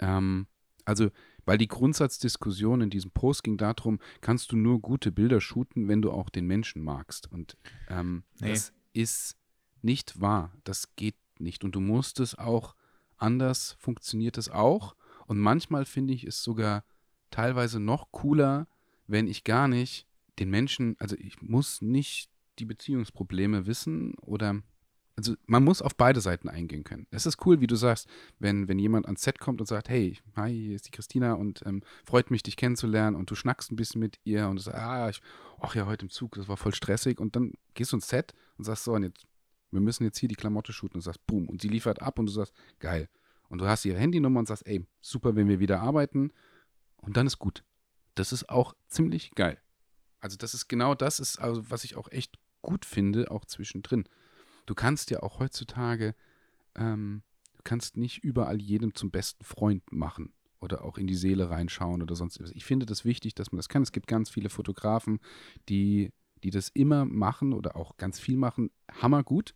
Ähm, also, weil die Grundsatzdiskussion in diesem Post ging darum, kannst du nur gute Bilder shooten, wenn du auch den Menschen magst. Und ähm, nee. das ist nicht wahr. Das geht nicht. Und du musst es auch anders funktioniert es auch. Und manchmal finde ich es sogar teilweise noch cooler, wenn ich gar nicht den Menschen, also ich muss nicht die Beziehungsprobleme wissen oder also man muss auf beide Seiten eingehen können. Es ist cool, wie du sagst, wenn, wenn jemand ans Set kommt und sagt, hey, hi, hier ist die Christina und ähm, freut mich, dich kennenzulernen und du schnackst ein bisschen mit ihr und du sagst, ah, ich, ach ja, heute im Zug, das war voll stressig und dann gehst du ins Set und sagst so, und jetzt, wir müssen jetzt hier die Klamotte shooten und du sagst, boom, und sie liefert ab und du sagst, geil und du hast ihre Handynummer und sagst, ey, super, wenn wir wieder arbeiten und dann ist gut. Das ist auch ziemlich geil. Also das ist genau das, ist also, was ich auch echt gut finde, auch zwischendrin. Du kannst ja auch heutzutage, ähm, du kannst nicht überall jedem zum besten Freund machen. oder auch in die Seele reinschauen oder sonst was. Ich finde das wichtig, dass man das kann. Es gibt ganz viele Fotografen, die, die das immer machen oder auch ganz viel machen. Hammergut,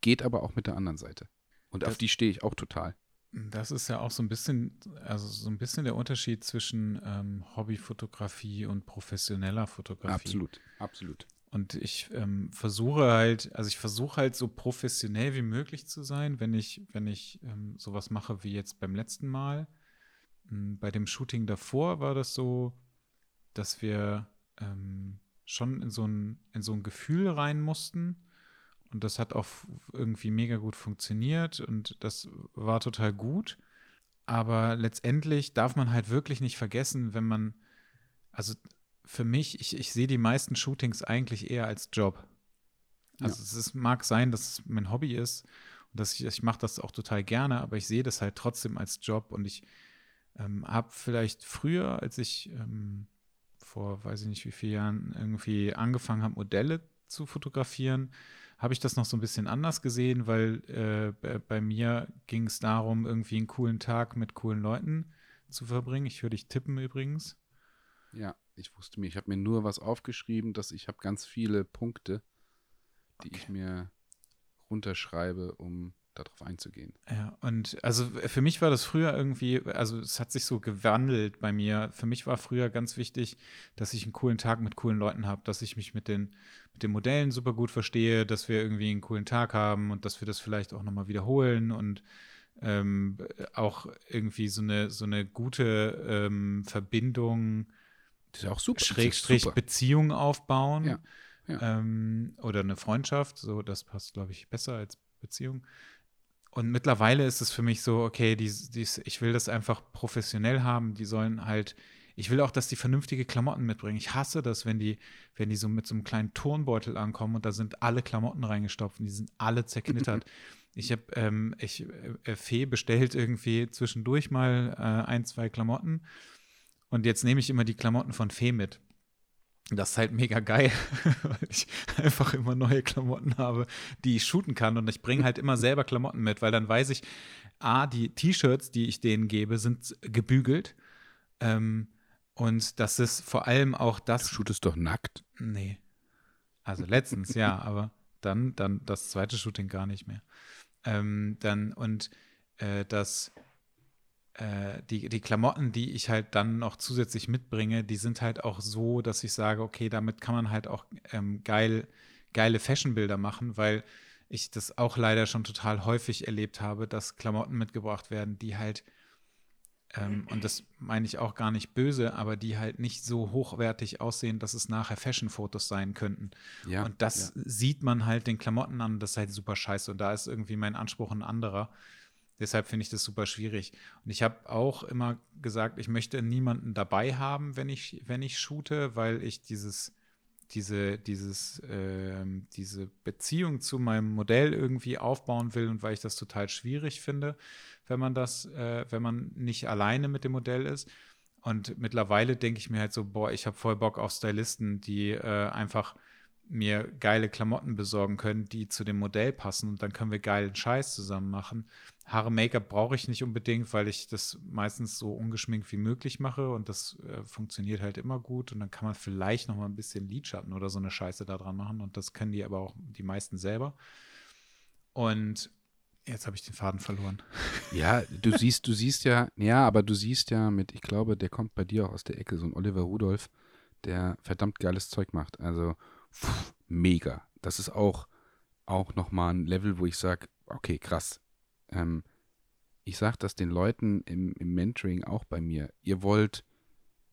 geht aber auch mit der anderen Seite. Und das, auf die stehe ich auch total. Das ist ja auch so ein bisschen, also so ein bisschen der Unterschied zwischen ähm, Hobbyfotografie und professioneller Fotografie. Absolut, absolut. Und ich ähm, versuche halt, also ich versuche halt so professionell wie möglich zu sein, wenn ich, wenn ich ähm, sowas mache wie jetzt beim letzten Mal. Ähm, bei dem Shooting davor war das so, dass wir ähm, schon in so, ein, in so ein Gefühl rein mussten. Und das hat auch irgendwie mega gut funktioniert und das war total gut. Aber letztendlich darf man halt wirklich nicht vergessen, wenn man, also für mich, ich, ich sehe die meisten Shootings eigentlich eher als Job. Also ja. es ist, mag sein, dass es mein Hobby ist und dass ich, ich mache das auch total gerne, aber ich sehe das halt trotzdem als Job und ich ähm, habe vielleicht früher, als ich ähm, vor weiß ich nicht wie vielen Jahren irgendwie angefangen habe, Modelle zu fotografieren, habe ich das noch so ein bisschen anders gesehen, weil äh, bei mir ging es darum, irgendwie einen coolen Tag mit coolen Leuten zu verbringen. Ich höre dich tippen übrigens. Ja, ich wusste mir, ich habe mir nur was aufgeschrieben, dass ich habe ganz viele Punkte, die okay. ich mir runterschreibe, um darauf einzugehen. Ja, und also für mich war das früher irgendwie, also es hat sich so gewandelt bei mir. Für mich war früher ganz wichtig, dass ich einen coolen Tag mit coolen Leuten habe, dass ich mich mit den, mit den Modellen super gut verstehe, dass wir irgendwie einen coolen Tag haben und dass wir das vielleicht auch nochmal wiederholen und ähm, auch irgendwie so eine, so eine gute ähm, Verbindung, das ist auch super. Schrägstrich super. Beziehung aufbauen. Ja. Ja. Ähm, oder eine Freundschaft, so das passt, glaube ich, besser als Beziehung. Und mittlerweile ist es für mich so, okay, dies, dies, ich will das einfach professionell haben. Die sollen halt, ich will auch, dass die vernünftige Klamotten mitbringen. Ich hasse das, wenn die, wenn die so mit so einem kleinen Turnbeutel ankommen und da sind alle Klamotten reingestopft und die sind alle zerknittert. ich habe, ähm, ich, äh, Fee bestellt irgendwie zwischendurch mal äh, ein, zwei Klamotten und jetzt nehme ich immer die Klamotten von Fee mit. Das ist halt mega geil, weil ich einfach immer neue Klamotten habe, die ich shooten kann. Und ich bringe halt immer selber Klamotten mit, weil dann weiß ich, A, die T-Shirts, die ich denen gebe, sind gebügelt. Ähm, und das ist vor allem auch das. Du shootest doch nackt? Nee. Also letztens, ja, aber dann, dann das zweite Shooting gar nicht mehr. Ähm, dann, und äh, das die, die Klamotten, die ich halt dann noch zusätzlich mitbringe, die sind halt auch so, dass ich sage, okay, damit kann man halt auch ähm, geil, geile Fashionbilder machen, weil ich das auch leider schon total häufig erlebt habe, dass Klamotten mitgebracht werden, die halt, ähm, und das meine ich auch gar nicht böse, aber die halt nicht so hochwertig aussehen, dass es nachher Fashion-Fotos sein könnten. Ja, und das ja. sieht man halt den Klamotten an, das ist halt super scheiße. Und da ist irgendwie mein Anspruch ein anderer. Deshalb finde ich das super schwierig. Und ich habe auch immer gesagt, ich möchte niemanden dabei haben, wenn ich, wenn ich shoote, weil ich dieses, diese, dieses, äh, diese Beziehung zu meinem Modell irgendwie aufbauen will und weil ich das total schwierig finde, wenn man das, äh, wenn man nicht alleine mit dem Modell ist. Und mittlerweile denke ich mir halt so, boah, ich habe voll Bock auf Stylisten, die äh, einfach mir geile Klamotten besorgen können, die zu dem Modell passen und dann können wir geilen Scheiß zusammen machen. Haare, Make-up brauche ich nicht unbedingt, weil ich das meistens so ungeschminkt wie möglich mache und das äh, funktioniert halt immer gut und dann kann man vielleicht noch mal ein bisschen Lidschatten oder so eine Scheiße da dran machen und das können die aber auch die meisten selber. Und jetzt habe ich den Faden verloren. Ja, du siehst, du siehst ja, ja, aber du siehst ja mit, ich glaube, der kommt bei dir auch aus der Ecke, so ein Oliver Rudolph, der verdammt geiles Zeug macht. Also pff, mega. Das ist auch, auch nochmal ein Level, wo ich sage, okay, krass. Ähm, ich sage das den Leuten im, im Mentoring auch bei mir. Ihr wollt,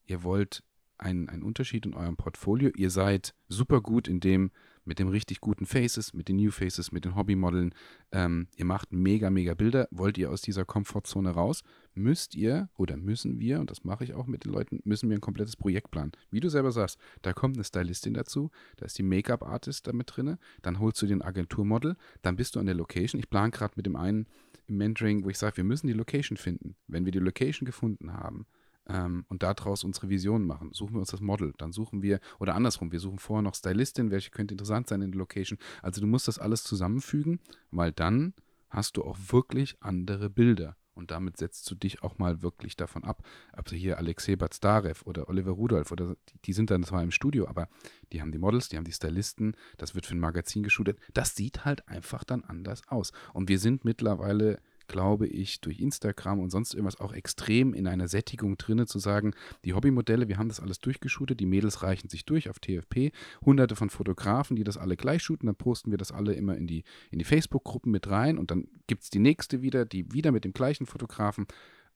ihr wollt einen, einen Unterschied in eurem Portfolio. Ihr seid super gut in dem, mit dem richtig guten Faces, mit den New Faces, mit den Hobbymodeln. Ähm, ihr macht mega, mega Bilder. Wollt ihr aus dieser Komfortzone raus, müsst ihr oder müssen wir, und das mache ich auch mit den Leuten, müssen wir ein komplettes Projekt planen. Wie du selber sagst, da kommt eine Stylistin dazu, da ist die Make-up-Artist damit drin, dann holst du den Agenturmodel, dann bist du an der Location. Ich plane gerade mit dem einen im Mentoring, wo ich sage, wir müssen die Location finden. Wenn wir die Location gefunden haben, ähm, und daraus unsere Vision machen. Suchen wir uns das Model, dann suchen wir, oder andersrum, wir suchen vorher noch Stylistin, welche könnte interessant sein in der Location. Also du musst das alles zusammenfügen, weil dann hast du auch wirklich andere Bilder. Und damit setzt du dich auch mal wirklich davon ab. Also hier Alexei Bazdarev oder Oliver Rudolph, oder die, die, sind dann zwar im Studio, aber die haben die Models, die haben die Stylisten, das wird für ein Magazin geshootet. Das sieht halt einfach dann anders aus. Und wir sind mittlerweile glaube ich, durch Instagram und sonst irgendwas auch extrem in einer Sättigung drinne zu sagen, die Hobbymodelle, wir haben das alles durchgeshootet, die Mädels reichen sich durch auf TFP, hunderte von Fotografen, die das alle gleich shooten, dann posten wir das alle immer in die, in die Facebook-Gruppen mit rein und dann gibt es die nächste wieder, die wieder mit dem gleichen Fotografen.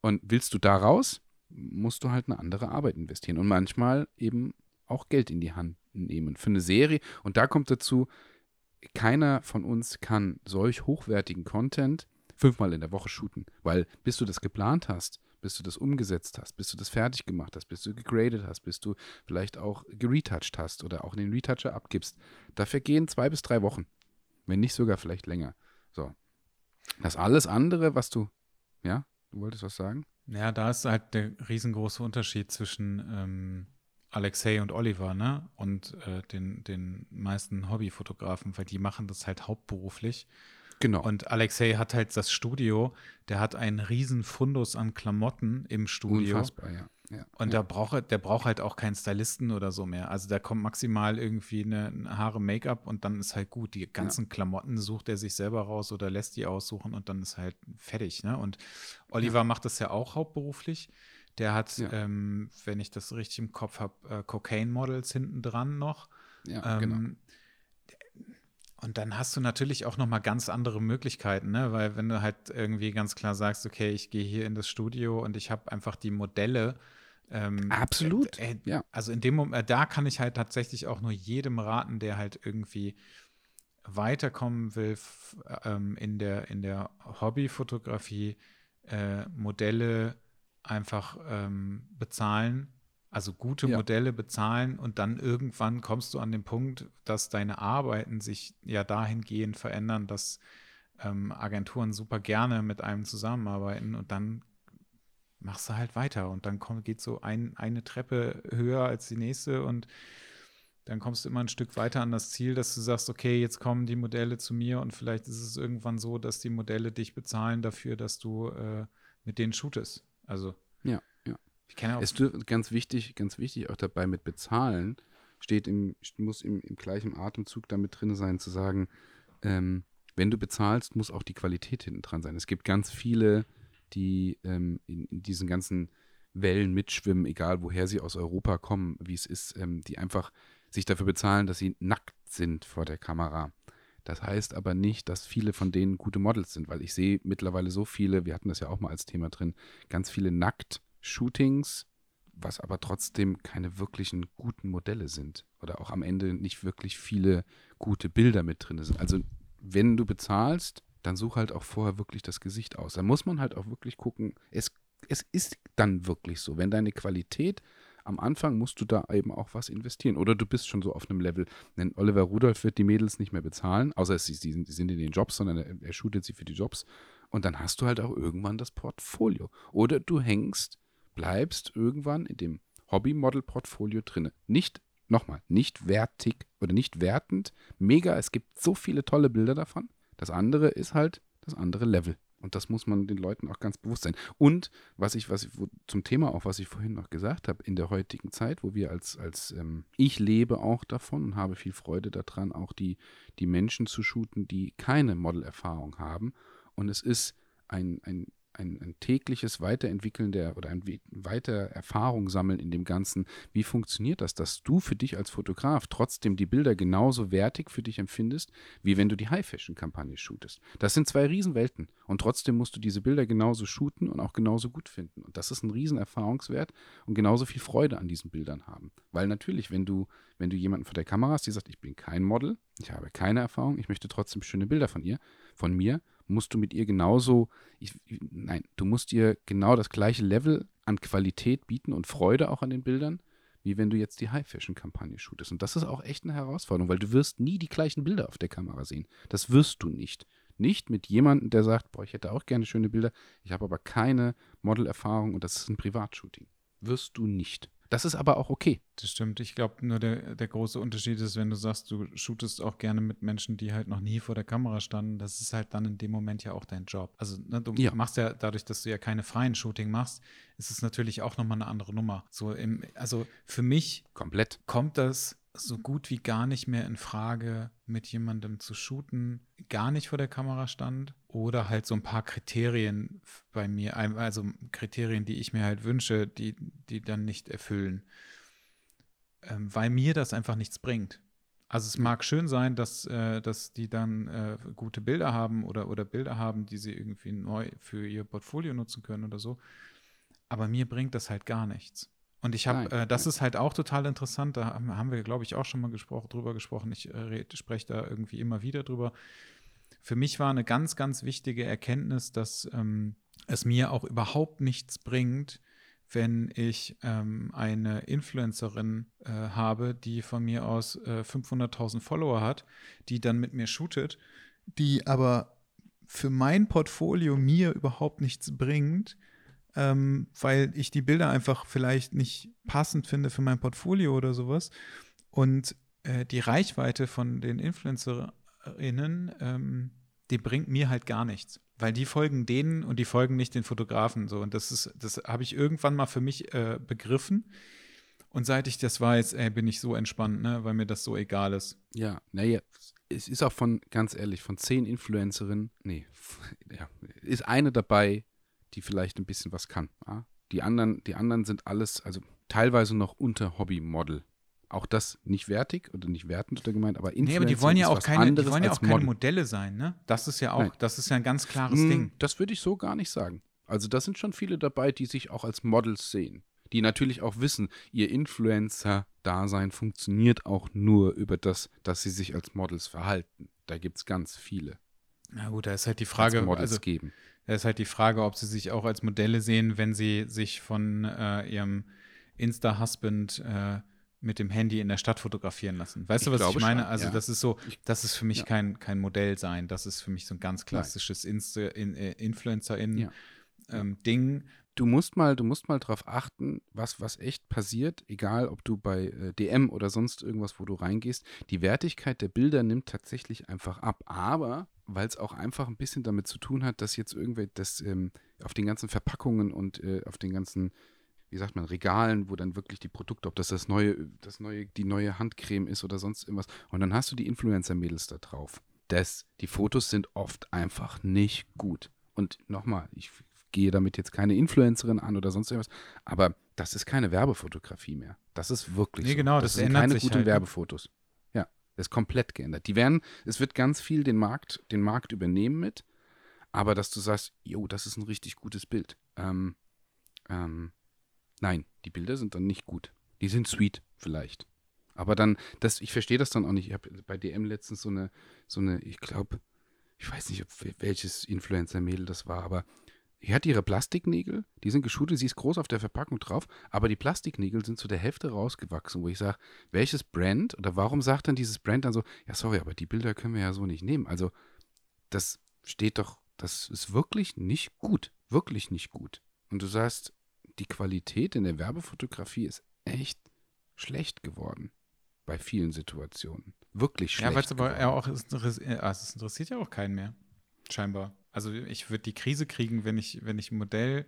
Und willst du da raus, musst du halt eine andere Arbeit investieren und manchmal eben auch Geld in die Hand nehmen für eine Serie. Und da kommt dazu, keiner von uns kann solch hochwertigen Content fünfmal in der Woche shooten. Weil bis du das geplant hast, bis du das umgesetzt hast, bis du das fertig gemacht hast, bis du gegradet hast, bis du vielleicht auch geretouched hast oder auch den Retoucher abgibst, da vergehen zwei bis drei Wochen. Wenn nicht sogar vielleicht länger. So. Das alles andere, was du, ja, du wolltest was sagen? Ja, da ist halt der riesengroße Unterschied zwischen ähm, Alexei und Oliver, ne? Und äh, den, den meisten Hobbyfotografen, weil die machen das halt hauptberuflich. Genau. Und Alexei hat halt das Studio, der hat einen riesen Fundus an Klamotten im Studio. Unfassbar, ja. ja und ja. Der, braucht, der braucht halt auch keinen Stylisten oder so mehr. Also da kommt maximal irgendwie eine, eine Haare Make-up und dann ist halt gut. Die ganzen ja. Klamotten sucht er sich selber raus oder lässt die aussuchen und dann ist halt fertig. Ne? Und Oliver macht das ja auch hauptberuflich. Der hat, ähm, wenn ich das richtig im Kopf habe, äh, Cocaine-Models hinten dran noch. Ja, ähm, genau und dann hast du natürlich auch noch mal ganz andere Möglichkeiten, ne? weil wenn du halt irgendwie ganz klar sagst, okay, ich gehe hier in das Studio und ich habe einfach die Modelle. Ähm, Absolut. Äh, äh, ja. Also in dem Moment, äh, da kann ich halt tatsächlich auch nur jedem raten, der halt irgendwie weiterkommen will ähm, in der, in der Hobbyfotografie, äh, Modelle einfach ähm, bezahlen also gute ja. Modelle bezahlen und dann irgendwann kommst du an den Punkt, dass deine Arbeiten sich ja dahingehend verändern, dass ähm, Agenturen super gerne mit einem zusammenarbeiten und dann machst du halt weiter und dann kommt, geht so ein, eine Treppe höher als die nächste und dann kommst du immer ein Stück weiter an das Ziel, dass du sagst, okay, jetzt kommen die Modelle zu mir und vielleicht ist es irgendwann so, dass die Modelle dich bezahlen dafür, dass du äh, mit denen shootest. Also ja. Ich kenne auch. Es dürft, ganz wichtig, ganz wichtig auch dabei mit bezahlen, steht im, muss im, im gleichen Atemzug damit drin sein, zu sagen, ähm, wenn du bezahlst, muss auch die Qualität hinten dran sein. Es gibt ganz viele, die ähm, in, in, diesen ganzen Wellen mitschwimmen, egal woher sie aus Europa kommen, wie es ist, ähm, die einfach sich dafür bezahlen, dass sie nackt sind vor der Kamera. Das heißt aber nicht, dass viele von denen gute Models sind, weil ich sehe mittlerweile so viele, wir hatten das ja auch mal als Thema drin, ganz viele nackt Shootings, was aber trotzdem keine wirklichen guten Modelle sind oder auch am Ende nicht wirklich viele gute Bilder mit drin sind. Also wenn du bezahlst, dann such halt auch vorher wirklich das Gesicht aus. Da muss man halt auch wirklich gucken, es, es ist dann wirklich so, wenn deine Qualität am Anfang musst du da eben auch was investieren. Oder du bist schon so auf einem Level. Denn Oliver Rudolph wird die Mädels nicht mehr bezahlen, außer sie, sie, sind in den Jobs, sondern er, er shootet sie für die Jobs. Und dann hast du halt auch irgendwann das Portfolio. Oder du hängst bleibst irgendwann in dem Hobby-Model-Portfolio drin. Nicht, nochmal, nicht wertig oder nicht wertend. Mega, es gibt so viele tolle Bilder davon. Das andere ist halt das andere Level. Und das muss man den Leuten auch ganz bewusst sein. Und was ich, was ich, wo, zum Thema auch, was ich vorhin noch gesagt habe, in der heutigen Zeit, wo wir als, als ähm, ich lebe auch davon und habe viel Freude daran, auch die, die Menschen zu shooten, die keine Modelerfahrung haben. Und es ist ein, ein ein, ein, tägliches Weiterentwickeln der oder ein weiter Erfahrung sammeln in dem Ganzen. Wie funktioniert das, dass du für dich als Fotograf trotzdem die Bilder genauso wertig für dich empfindest, wie wenn du die High-Fashion-Kampagne shootest? Das sind zwei Riesenwelten und trotzdem musst du diese Bilder genauso shooten und auch genauso gut finden. Und das ist ein Riesenerfahrungswert und genauso viel Freude an diesen Bildern haben. Weil natürlich, wenn du, wenn du jemanden vor der Kamera hast, die sagt, ich bin kein Model, ich habe keine Erfahrung, ich möchte trotzdem schöne Bilder von ihr, von mir, musst du mit ihr genauso, ich, nein, du musst ihr genau das gleiche Level an Qualität bieten und Freude auch an den Bildern, wie wenn du jetzt die High-Fashion-Kampagne shootest. Und das ist auch echt eine Herausforderung, weil du wirst nie die gleichen Bilder auf der Kamera sehen. Das wirst du nicht. Nicht mit jemandem, der sagt, boah, ich hätte auch gerne schöne Bilder, ich habe aber keine Modelerfahrung und das ist ein Privatshooting. Wirst du nicht. Das ist aber auch okay. Das stimmt. Ich glaube, nur der, der große Unterschied ist, wenn du sagst, du shootest auch gerne mit Menschen, die halt noch nie vor der Kamera standen, das ist halt dann in dem Moment ja auch dein Job. Also ne, du ja. machst ja dadurch, dass du ja keine freien Shooting machst, ist es natürlich auch nochmal eine andere Nummer. So im, also für mich komplett kommt das so gut wie gar nicht mehr in Frage, mit jemandem zu shooten, gar nicht vor der Kamera stand oder halt so ein paar Kriterien bei mir, also Kriterien, die ich mir halt wünsche, die, die dann nicht erfüllen, ähm, weil mir das einfach nichts bringt. Also es mag schön sein, dass, äh, dass die dann äh, gute Bilder haben oder, oder Bilder haben, die sie irgendwie neu für ihr Portfolio nutzen können oder so, aber mir bringt das halt gar nichts. Und ich habe, äh, das ist halt auch total interessant, da haben wir, glaube ich, auch schon mal gesprochen, drüber gesprochen. Ich äh, spreche da irgendwie immer wieder drüber. Für mich war eine ganz, ganz wichtige Erkenntnis, dass ähm, es mir auch überhaupt nichts bringt, wenn ich ähm, eine Influencerin äh, habe, die von mir aus äh, 500.000 Follower hat, die dann mit mir shootet, die aber für mein Portfolio mir überhaupt nichts bringt, ähm, weil ich die Bilder einfach vielleicht nicht passend finde für mein Portfolio oder sowas. Und äh, die Reichweite von den Influencerinnen, ähm, die bringt mir halt gar nichts. Weil die folgen denen und die folgen nicht den Fotografen. So. Und das ist, das habe ich irgendwann mal für mich äh, begriffen. Und seit ich das weiß, ey, bin ich so entspannt, ne, weil mir das so egal ist. Ja, naja, es ist auch von, ganz ehrlich, von zehn Influencerinnen, nee, ja, ist eine dabei, die vielleicht ein bisschen was kann. Ja? Die, anderen, die anderen sind alles, also teilweise noch unter Hobbymodel. Auch das nicht wertig oder nicht wertend oder gemeint, aber Influencer Nee, aber die wollen ja auch keine, die wollen ja auch keine Modelle sein, ne? Das ist ja auch, Nein. das ist ja ein ganz klares hm, Ding. Das würde ich so gar nicht sagen. Also da sind schon viele dabei, die sich auch als Models sehen. Die natürlich auch wissen, ihr Influencer-Dasein funktioniert auch nur über das, dass sie sich als Models verhalten. Da gibt es ganz viele. Na gut, da ist halt die Frage, Models also, geben. Da ist halt die Frage, ob sie sich auch als Modelle sehen, wenn sie sich von äh, ihrem Insta-Husband äh, mit dem Handy in der Stadt fotografieren lassen. Weißt ich du, was ich meine? Schon, also ja. das ist so, das ist für mich ja. kein, kein Modell sein. Das ist für mich so ein ganz klassisches Insta, in, äh, Influencer-In-Ding. Ja. Ähm, du musst mal, du musst mal drauf achten, was, was echt passiert, egal ob du bei äh, DM oder sonst irgendwas, wo du reingehst. Die Wertigkeit der Bilder nimmt tatsächlich einfach ab. Aber weil es auch einfach ein bisschen damit zu tun hat, dass jetzt irgendwelche, das ähm, auf den ganzen Verpackungen und äh, auf den ganzen, wie sagt man, Regalen, wo dann wirklich die Produkte, ob das das neue, das neue, die neue Handcreme ist oder sonst irgendwas, und dann hast du die Influencer-Mädels da drauf. Das, die Fotos sind oft einfach nicht gut. Und nochmal, ich gehe damit jetzt keine Influencerin an oder sonst irgendwas, aber das ist keine Werbefotografie mehr. Das ist wirklich nee, genau, so. das, das sind keine guten halt. Ne? Werbefotos. Das ist komplett geändert. Die werden, es wird ganz viel den Markt, den Markt übernehmen mit, aber dass du sagst, jo, das ist ein richtig gutes Bild. Ähm, ähm, nein, die Bilder sind dann nicht gut. Die sind sweet, vielleicht. Aber dann, das, ich verstehe das dann auch nicht. Ich habe bei DM letztens so eine, so eine, ich glaube, ich weiß nicht, ob, welches Influencer-Mädel das war, aber die hat ihre Plastiknägel, die sind geschult, sie ist groß auf der Verpackung drauf, aber die Plastiknägel sind zu der Hälfte rausgewachsen, wo ich sage, welches Brand oder warum sagt dann dieses Brand dann so, ja, sorry, aber die Bilder können wir ja so nicht nehmen. Also, das steht doch, das ist wirklich nicht gut. Wirklich nicht gut. Und du sagst, die Qualität in der Werbefotografie ist echt schlecht geworden. Bei vielen Situationen. Wirklich schlecht. Ja, weil es aber ja auch, es interessiert ja auch keinen mehr. Scheinbar. Also ich würde die Krise kriegen, wenn ich, wenn ich ein Modell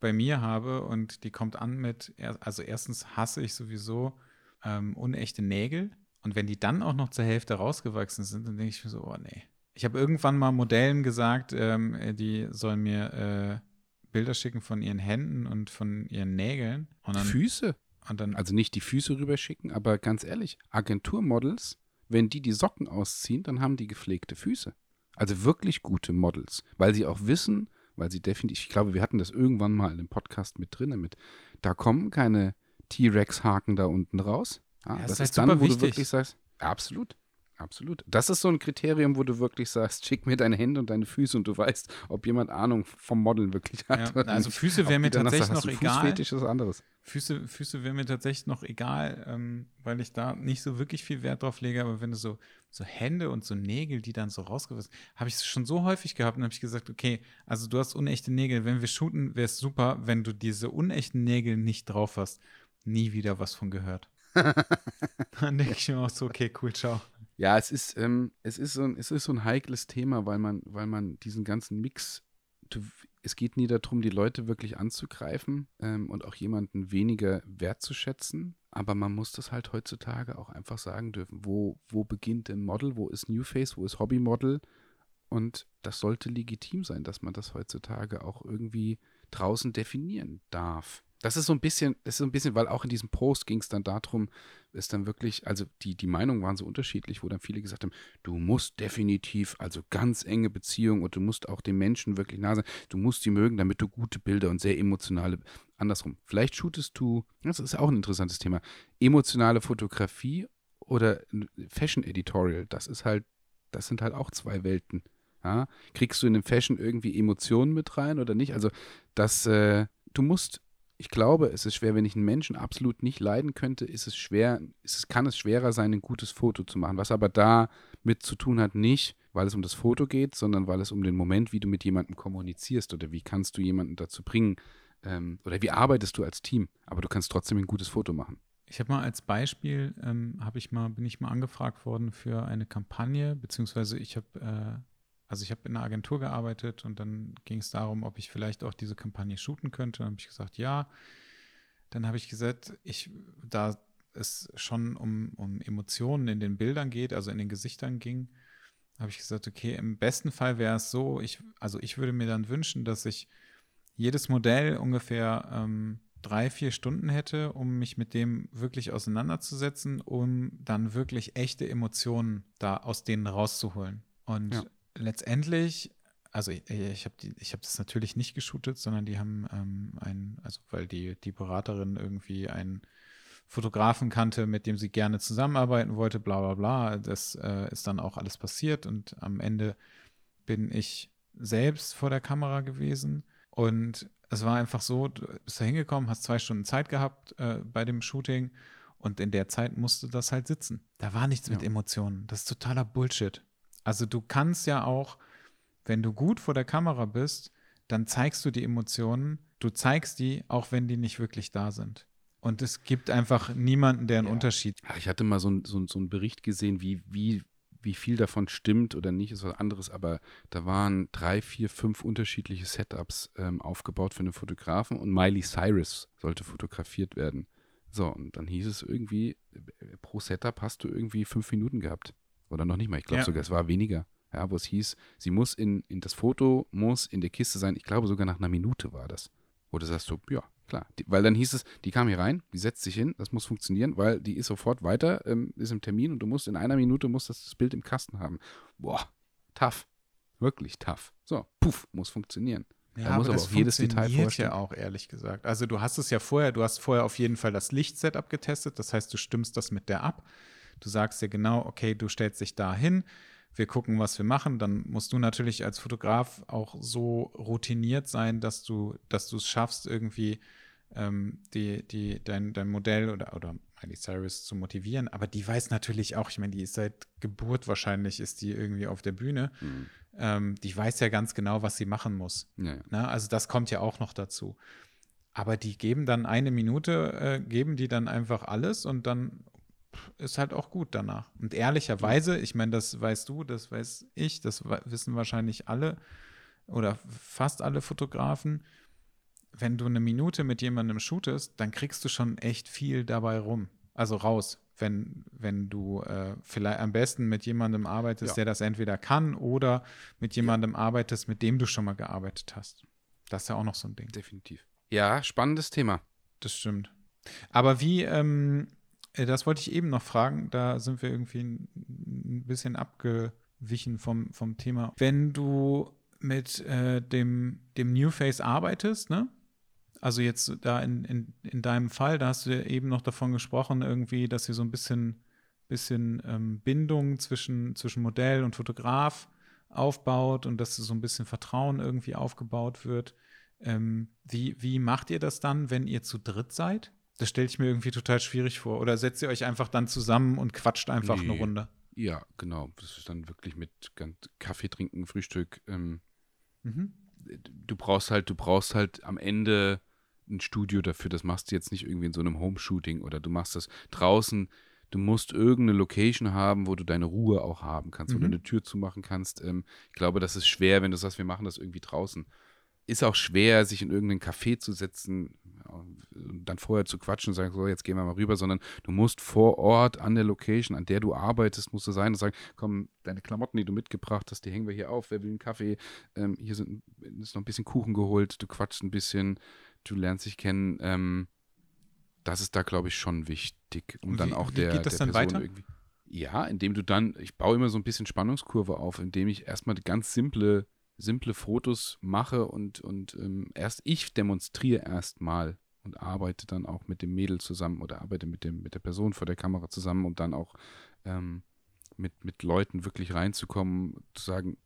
bei mir habe und die kommt an mit, also erstens hasse ich sowieso ähm, unechte Nägel. Und wenn die dann auch noch zur Hälfte rausgewachsen sind, dann denke ich mir so, oh nee. Ich habe irgendwann mal Modellen gesagt, ähm, die sollen mir äh, Bilder schicken von ihren Händen und von ihren Nägeln. Und dann, Füße? Und dann, also nicht die Füße rüberschicken, aber ganz ehrlich, Agenturmodels, wenn die die Socken ausziehen, dann haben die gepflegte Füße. Also wirklich gute Models, weil sie auch wissen, weil sie definitiv, ich glaube, wir hatten das irgendwann mal in dem Podcast mit drin, mit, da kommen keine T-Rex-Haken da unten raus. Ja, ja, das, das, ist halt dann, wo wichtig. du wirklich sagst, absolut. Absolut. Das ist so ein Kriterium, wo du wirklich sagst, schick mir deine Hände und deine Füße und du weißt, ob jemand Ahnung vom Modeln wirklich hat. Ja, also Füße wäre mir tatsächlich noch egal. Ist. Füße, Füße wäre mir tatsächlich noch egal, ähm, weil ich da nicht so wirklich viel Wert drauf lege, aber wenn du so, so Hände und so Nägel, die dann so rausgerissen, habe ich es schon so häufig gehabt und habe ich gesagt, okay, also du hast unechte Nägel, wenn wir shooten, wäre es super, wenn du diese unechten Nägel nicht drauf hast Nie wieder was von gehört. Dann denke ich mir auch so, okay, cool, ciao. Ja, es ist, ähm, es ist so ein, es ist so ein heikles Thema, weil man, weil man diesen ganzen Mix, du, es geht nie darum, die Leute wirklich anzugreifen ähm, und auch jemanden weniger wertzuschätzen, aber man muss das halt heutzutage auch einfach sagen dürfen, wo, wo beginnt ein Model, wo ist New Face, wo ist Hobbymodel? Und das sollte legitim sein, dass man das heutzutage auch irgendwie draußen definieren darf. Das ist so ein bisschen, das ist so ein bisschen, weil auch in diesem Post ging es dann darum, ist dann wirklich, also die, die Meinungen waren so unterschiedlich, wo dann viele gesagt haben, du musst definitiv, also ganz enge Beziehungen und du musst auch den Menschen wirklich nah sein, du musst sie mögen, damit du gute Bilder und sehr emotionale, andersrum. Vielleicht shootest du, das ist auch ein interessantes Thema, emotionale Fotografie oder Fashion Editorial, das ist halt, das sind halt auch zwei Welten. Ja? Kriegst du in dem Fashion irgendwie Emotionen mit rein oder nicht? Also das, äh, du musst ich glaube, es ist schwer, wenn ich einen Menschen absolut nicht leiden könnte, ist es schwer, ist es, kann es schwerer sein, ein gutes Foto zu machen. Was aber damit zu tun hat, nicht, weil es um das Foto geht, sondern weil es um den Moment, wie du mit jemandem kommunizierst oder wie kannst du jemanden dazu bringen ähm, oder wie arbeitest du als Team. Aber du kannst trotzdem ein gutes Foto machen. Ich habe mal als Beispiel, ähm, habe ich mal, bin ich mal angefragt worden für eine Kampagne, beziehungsweise ich habe äh, also ich habe in einer Agentur gearbeitet und dann ging es darum, ob ich vielleicht auch diese Kampagne shooten könnte. Dann habe ich gesagt, ja. Dann habe ich gesagt, ich, da es schon um, um Emotionen in den Bildern geht, also in den Gesichtern ging, habe ich gesagt, okay, im besten Fall wäre es so, ich, also ich würde mir dann wünschen, dass ich jedes Modell ungefähr ähm, drei, vier Stunden hätte, um mich mit dem wirklich auseinanderzusetzen, um dann wirklich echte Emotionen da aus denen rauszuholen. Und ja letztendlich, also ich, ich habe hab das natürlich nicht geshootet, sondern die haben ähm, ein, also weil die, die Beraterin irgendwie einen Fotografen kannte, mit dem sie gerne zusammenarbeiten wollte, bla bla bla. Das äh, ist dann auch alles passiert und am Ende bin ich selbst vor der Kamera gewesen und es war einfach so, du bist da hingekommen, hast zwei Stunden Zeit gehabt äh, bei dem Shooting und in der Zeit musste das halt sitzen. Da war nichts ja. mit Emotionen. Das ist totaler Bullshit. Also du kannst ja auch, wenn du gut vor der Kamera bist, dann zeigst du die Emotionen, du zeigst die, auch wenn die nicht wirklich da sind. Und es gibt einfach niemanden, der einen ja. Unterschied. Ich hatte mal so, so, so einen Bericht gesehen, wie, wie, wie viel davon stimmt oder nicht, ist was anderes, aber da waren drei, vier, fünf unterschiedliche Setups ähm, aufgebaut für einen Fotografen und Miley Cyrus sollte fotografiert werden. So, und dann hieß es irgendwie, äh, pro Setup hast du irgendwie fünf Minuten gehabt. Oder noch nicht mal, ich glaube ja. sogar, es war weniger. Ja, wo es hieß, sie muss in, in das Foto muss in der Kiste sein. Ich glaube sogar nach einer Minute war das. Wo du sagst so, ja, klar. Die, weil dann hieß es, die kam hier rein, die setzt sich hin, das muss funktionieren, weil die ist sofort weiter, ähm, ist im Termin und du musst in einer Minute musst das, das Bild im Kasten haben. Boah, tough. Wirklich tough. So, puff, muss funktionieren. Ja, da muss aber, aber auch jedes Detail vorstellen. ja auch, ehrlich gesagt. Also du hast es ja vorher, du hast vorher auf jeden Fall das Lichtsetup getestet, das heißt, du stimmst das mit der ab. Du sagst dir genau, okay, du stellst dich da hin, wir gucken, was wir machen. Dann musst du natürlich als Fotograf auch so routiniert sein, dass du, dass du es schaffst, irgendwie ähm, die, die, dein, dein Modell oder, oder Miley Cyrus zu motivieren. Aber die weiß natürlich auch, ich meine, die ist seit Geburt wahrscheinlich, ist die irgendwie auf der Bühne. Mhm. Ähm, die weiß ja ganz genau, was sie machen muss. Ja. Na, ne? also das kommt ja auch noch dazu. Aber die geben dann eine Minute, äh, geben die dann einfach alles und dann ist halt auch gut danach. Und ehrlicherweise, ich meine, das weißt du, das weiß ich, das wissen wahrscheinlich alle oder fast alle Fotografen. Wenn du eine Minute mit jemandem shootest, dann kriegst du schon echt viel dabei rum. Also raus, wenn, wenn du äh, vielleicht am besten mit jemandem arbeitest, ja. der das entweder kann oder mit jemandem ja. arbeitest, mit dem du schon mal gearbeitet hast. Das ist ja auch noch so ein Ding. Definitiv. Ja, spannendes Thema. Das stimmt. Aber wie, ähm, äh, das wollte ich eben noch fragen. Da sind wir irgendwie ein bisschen abgewichen vom, vom Thema. Wenn du mit äh, dem, dem New Face arbeitest, ne? Also jetzt da in, in, in deinem Fall, da hast du eben noch davon gesprochen, irgendwie, dass ihr so ein bisschen, bisschen ähm, Bindung zwischen, zwischen Modell und Fotograf aufbaut und dass so ein bisschen Vertrauen irgendwie aufgebaut wird. Ähm, wie, wie macht ihr das dann, wenn ihr zu dritt seid? Das stelle ich mir irgendwie total schwierig vor. Oder setzt ihr euch einfach dann zusammen und quatscht einfach nee. eine Runde? Ja, genau. Das ist dann wirklich mit Kaffee trinken, Frühstück. Ähm, mhm. Du brauchst halt, du brauchst halt am Ende ein Studio dafür, das machst du jetzt nicht irgendwie in so einem Home-Shooting oder du machst das draußen. Du musst irgendeine Location haben, wo du deine Ruhe auch haben kannst, wo du Mhm. eine Tür zumachen kannst. Ähm, ich glaube, das ist schwer, wenn du sagst, wir machen das irgendwie draußen. Ist auch schwer, sich in irgendeinen Café zu setzen und dann vorher zu quatschen und sagen, so, jetzt gehen wir mal rüber, sondern du musst vor Ort an der Location, an der du arbeitest, musst du sein und sagen, komm, deine Klamotten, die du mitgebracht hast, die hängen wir hier auf, wer will einen Kaffee, ähm, hier sind, ist noch ein bisschen Kuchen geholt, du quatschst ein bisschen, du lernst dich kennen, ähm, das ist da, glaube ich, schon wichtig, um Und dann wie- auch wie der, geht das der dann Person weiter? irgendwie. Ja, indem du dann, ich baue immer so ein bisschen Spannungskurve auf, indem ich erstmal ganz simple, simple Fotos mache und, und ähm, erst ich demonstriere erstmal und arbeite dann auch mit dem Mädel zusammen oder arbeite mit, dem, mit der Person vor der Kamera zusammen, um dann auch ähm, mit, mit Leuten wirklich reinzukommen, zu sagen,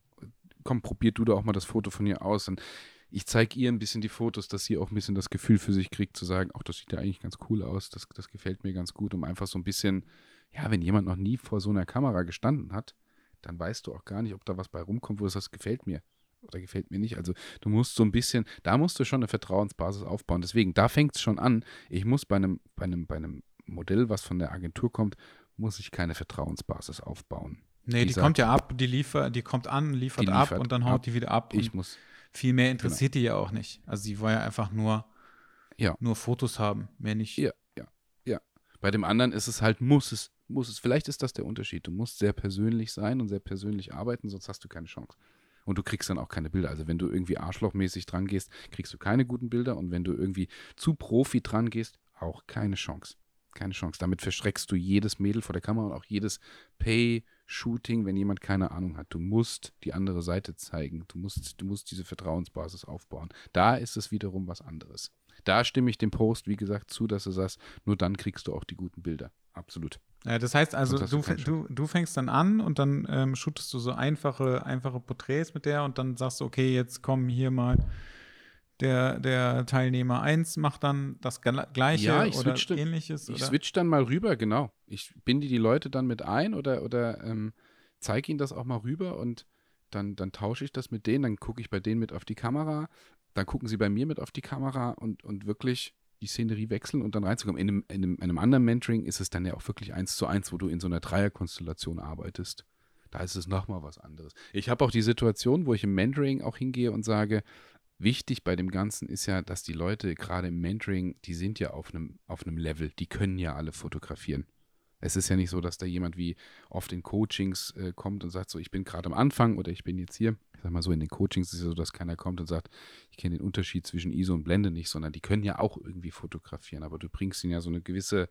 komm, probier du da auch mal das Foto von ihr aus. Und ich zeige ihr ein bisschen die Fotos, dass sie auch ein bisschen das Gefühl für sich kriegt, zu sagen, ach, das sieht ja eigentlich ganz cool aus, das, das gefällt mir ganz gut, um einfach so ein bisschen, ja, wenn jemand noch nie vor so einer Kamera gestanden hat, dann weißt du auch gar nicht, ob da was bei rumkommt, wo du sagst, gefällt mir oder gefällt mir nicht. Also du musst so ein bisschen, da musst du schon eine Vertrauensbasis aufbauen. Deswegen, da fängt es schon an. Ich muss bei einem, bei einem, bei einem Modell, was von der Agentur kommt, muss ich keine Vertrauensbasis aufbauen. Nee, Die die sagt- kommt ja ab, die liefert, die kommt an, liefert, Die ab liefert und dann haut ab. die wieder ab. Ich muss, viel mehr interessiert die ja auch nicht. Also sie wollen ja einfach nur, Ja. nur Fotos haben, mehr nicht. Ja, ja, ja. Bei dem anderen ist es halt, muss es, muss es. Vielleicht ist das der Unterschied. Du musst sehr persönlich sein und sehr persönlich arbeiten, sonst hast du keine Chance. Und du kriegst dann auch keine Bilder. Also wenn du irgendwie arschlochmäßig dran gehst, kriegst du keine guten Bilder. Und wenn du irgendwie zu Profi dran gehst, auch keine Chance. Keine Chance. Damit verschreckst du jedes Mädel vor der Kamera und auch jedes Pay-Shooting, wenn jemand keine Ahnung hat. Du musst die andere Seite zeigen. Du musst, du musst diese Vertrauensbasis aufbauen. Da ist es wiederum was anderes. Da stimme ich dem Post, wie gesagt, zu, dass du sagst, nur dann kriegst du auch die guten Bilder. Absolut. Äh, das heißt also, hast du, du du, fängst dann an und dann ähm, shootest du so einfache, einfache Porträts mit der und dann sagst du, okay, jetzt komm hier mal der, der Teilnehmer 1 macht dann das gleiche Ja, ich oder switch dann- ähnliches. Ich oder? switch dann mal rüber, genau. Ich binde die Leute dann mit ein oder, oder ähm, zeige ihnen das auch mal rüber und dann, dann tausche ich das mit denen, dann gucke ich bei denen mit auf die Kamera, dann gucken sie bei mir mit auf die Kamera und, und wirklich die Szenerie wechseln und dann reinzukommen. In einem, in, einem, in einem anderen Mentoring ist es dann ja auch wirklich eins zu eins, wo du in so einer Dreierkonstellation arbeitest. Da ist es nochmal was anderes. Ich habe auch die Situation, wo ich im Mentoring auch hingehe und sage, wichtig bei dem Ganzen ist ja, dass die Leute gerade im Mentoring, die sind ja auf einem, auf einem Level, die können ja alle fotografieren. Es ist ja nicht so, dass da jemand wie oft in Coachings äh, kommt und sagt so, ich bin gerade am Anfang oder ich bin jetzt hier. Ich sag mal so, in den Coachings ist es so, dass keiner kommt und sagt, ich kenne den Unterschied zwischen ISO und Blende nicht, sondern die können ja auch irgendwie fotografieren, aber du bringst ihnen ja so eine gewisse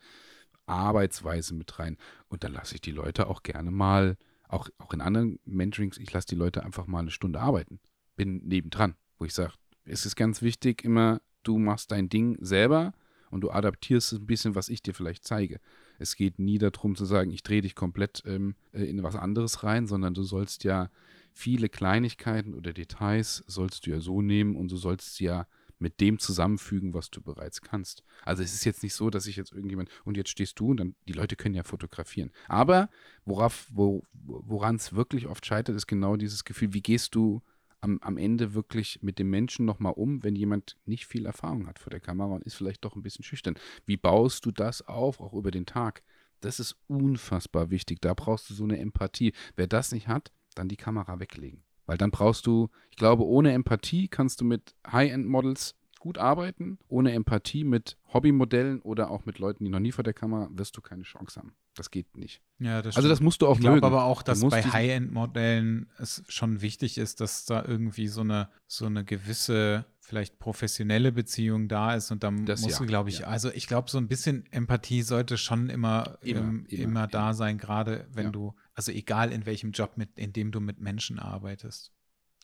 Arbeitsweise mit rein. Und dann lasse ich die Leute auch gerne mal, auch, auch in anderen Mentorings, ich lasse die Leute einfach mal eine Stunde arbeiten. Bin nebendran, wo ich sage, es ist ganz wichtig immer, du machst dein Ding selber und du adaptierst ein bisschen, was ich dir vielleicht zeige. Es geht nie darum zu sagen, ich drehe dich komplett ähm, äh, in was anderes rein, sondern du sollst ja viele Kleinigkeiten oder Details sollst du ja so nehmen und du sollst sie ja mit dem zusammenfügen, was du bereits kannst. Also es ist jetzt nicht so, dass ich jetzt irgendjemand und jetzt stehst du und dann die Leute können ja fotografieren. Aber worauf, wo, woran es wirklich oft scheitert, ist genau dieses Gefühl, wie gehst du am, am Ende wirklich mit dem Menschen nochmal um, wenn jemand nicht viel Erfahrung hat vor der Kamera und ist vielleicht doch ein bisschen schüchtern. Wie baust du das auf, auch über den Tag? Das ist unfassbar wichtig. Da brauchst du so eine Empathie. Wer das nicht hat, dann die Kamera weglegen. Weil dann brauchst du, ich glaube, ohne Empathie kannst du mit High-End-Models gut arbeiten. Ohne Empathie mit Hobbymodellen oder auch mit Leuten, die noch nie vor der Kamera, wirst du keine Chance haben. Das geht nicht. Ja, das Also das musst du auch Ich glaube mögen. aber auch, dass bei High-End-Modellen es schon wichtig ist, dass da irgendwie so eine, so eine gewisse, vielleicht professionelle Beziehung da ist und dann Das musst ja, du, glaube ich, ja. also ich glaube, so ein bisschen Empathie sollte schon immer, Immer, ähm, immer, immer, da sein, gerade wenn Ja. du, also egal in welchem Job, mit, in dem du mit Menschen arbeitest.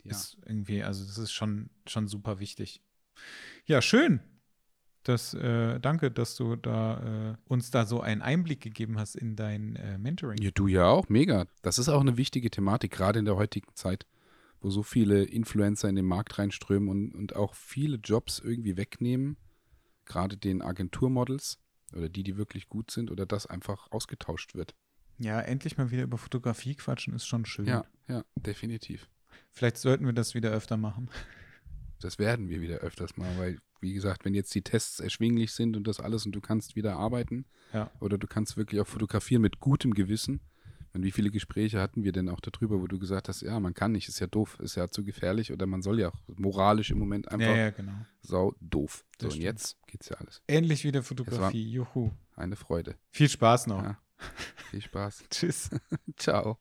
Ja. Ist irgendwie, also das ist schon, schon super wichtig. Ja, schön. Das, äh, danke, dass du da äh, uns da so einen Einblick gegeben hast in dein äh, Mentoring. Ja, du ja auch, mega. Das ist auch eine wichtige Thematik, gerade in der heutigen Zeit, wo so viele Influencer in den Markt reinströmen und, und auch viele Jobs irgendwie wegnehmen, gerade den Agenturmodels oder die, die wirklich gut sind oder das einfach ausgetauscht wird. Ja, endlich mal wieder über Fotografie quatschen ist schon schön. Ja, ja, definitiv. Vielleicht sollten wir das wieder öfter machen. Das werden wir wieder öfters mal, weil wie gesagt, wenn jetzt die Tests erschwinglich sind und das alles und du kannst wieder arbeiten Ja. oder du kannst wirklich auch fotografieren mit gutem Gewissen. Und wie viele Gespräche hatten wir denn auch darüber, wo du gesagt hast, ja, man kann nicht, ist ja doof, ist ja zu gefährlich oder man soll ja auch moralisch im Moment einfach Ja, ja, genau. sau doof. So, und jetzt geht's ja alles. Ähnlich wie der Fotografie. Juhu. Eine Freude. Viel Spaß noch. Ja. Viel Spaß. Tschüss. Ciao.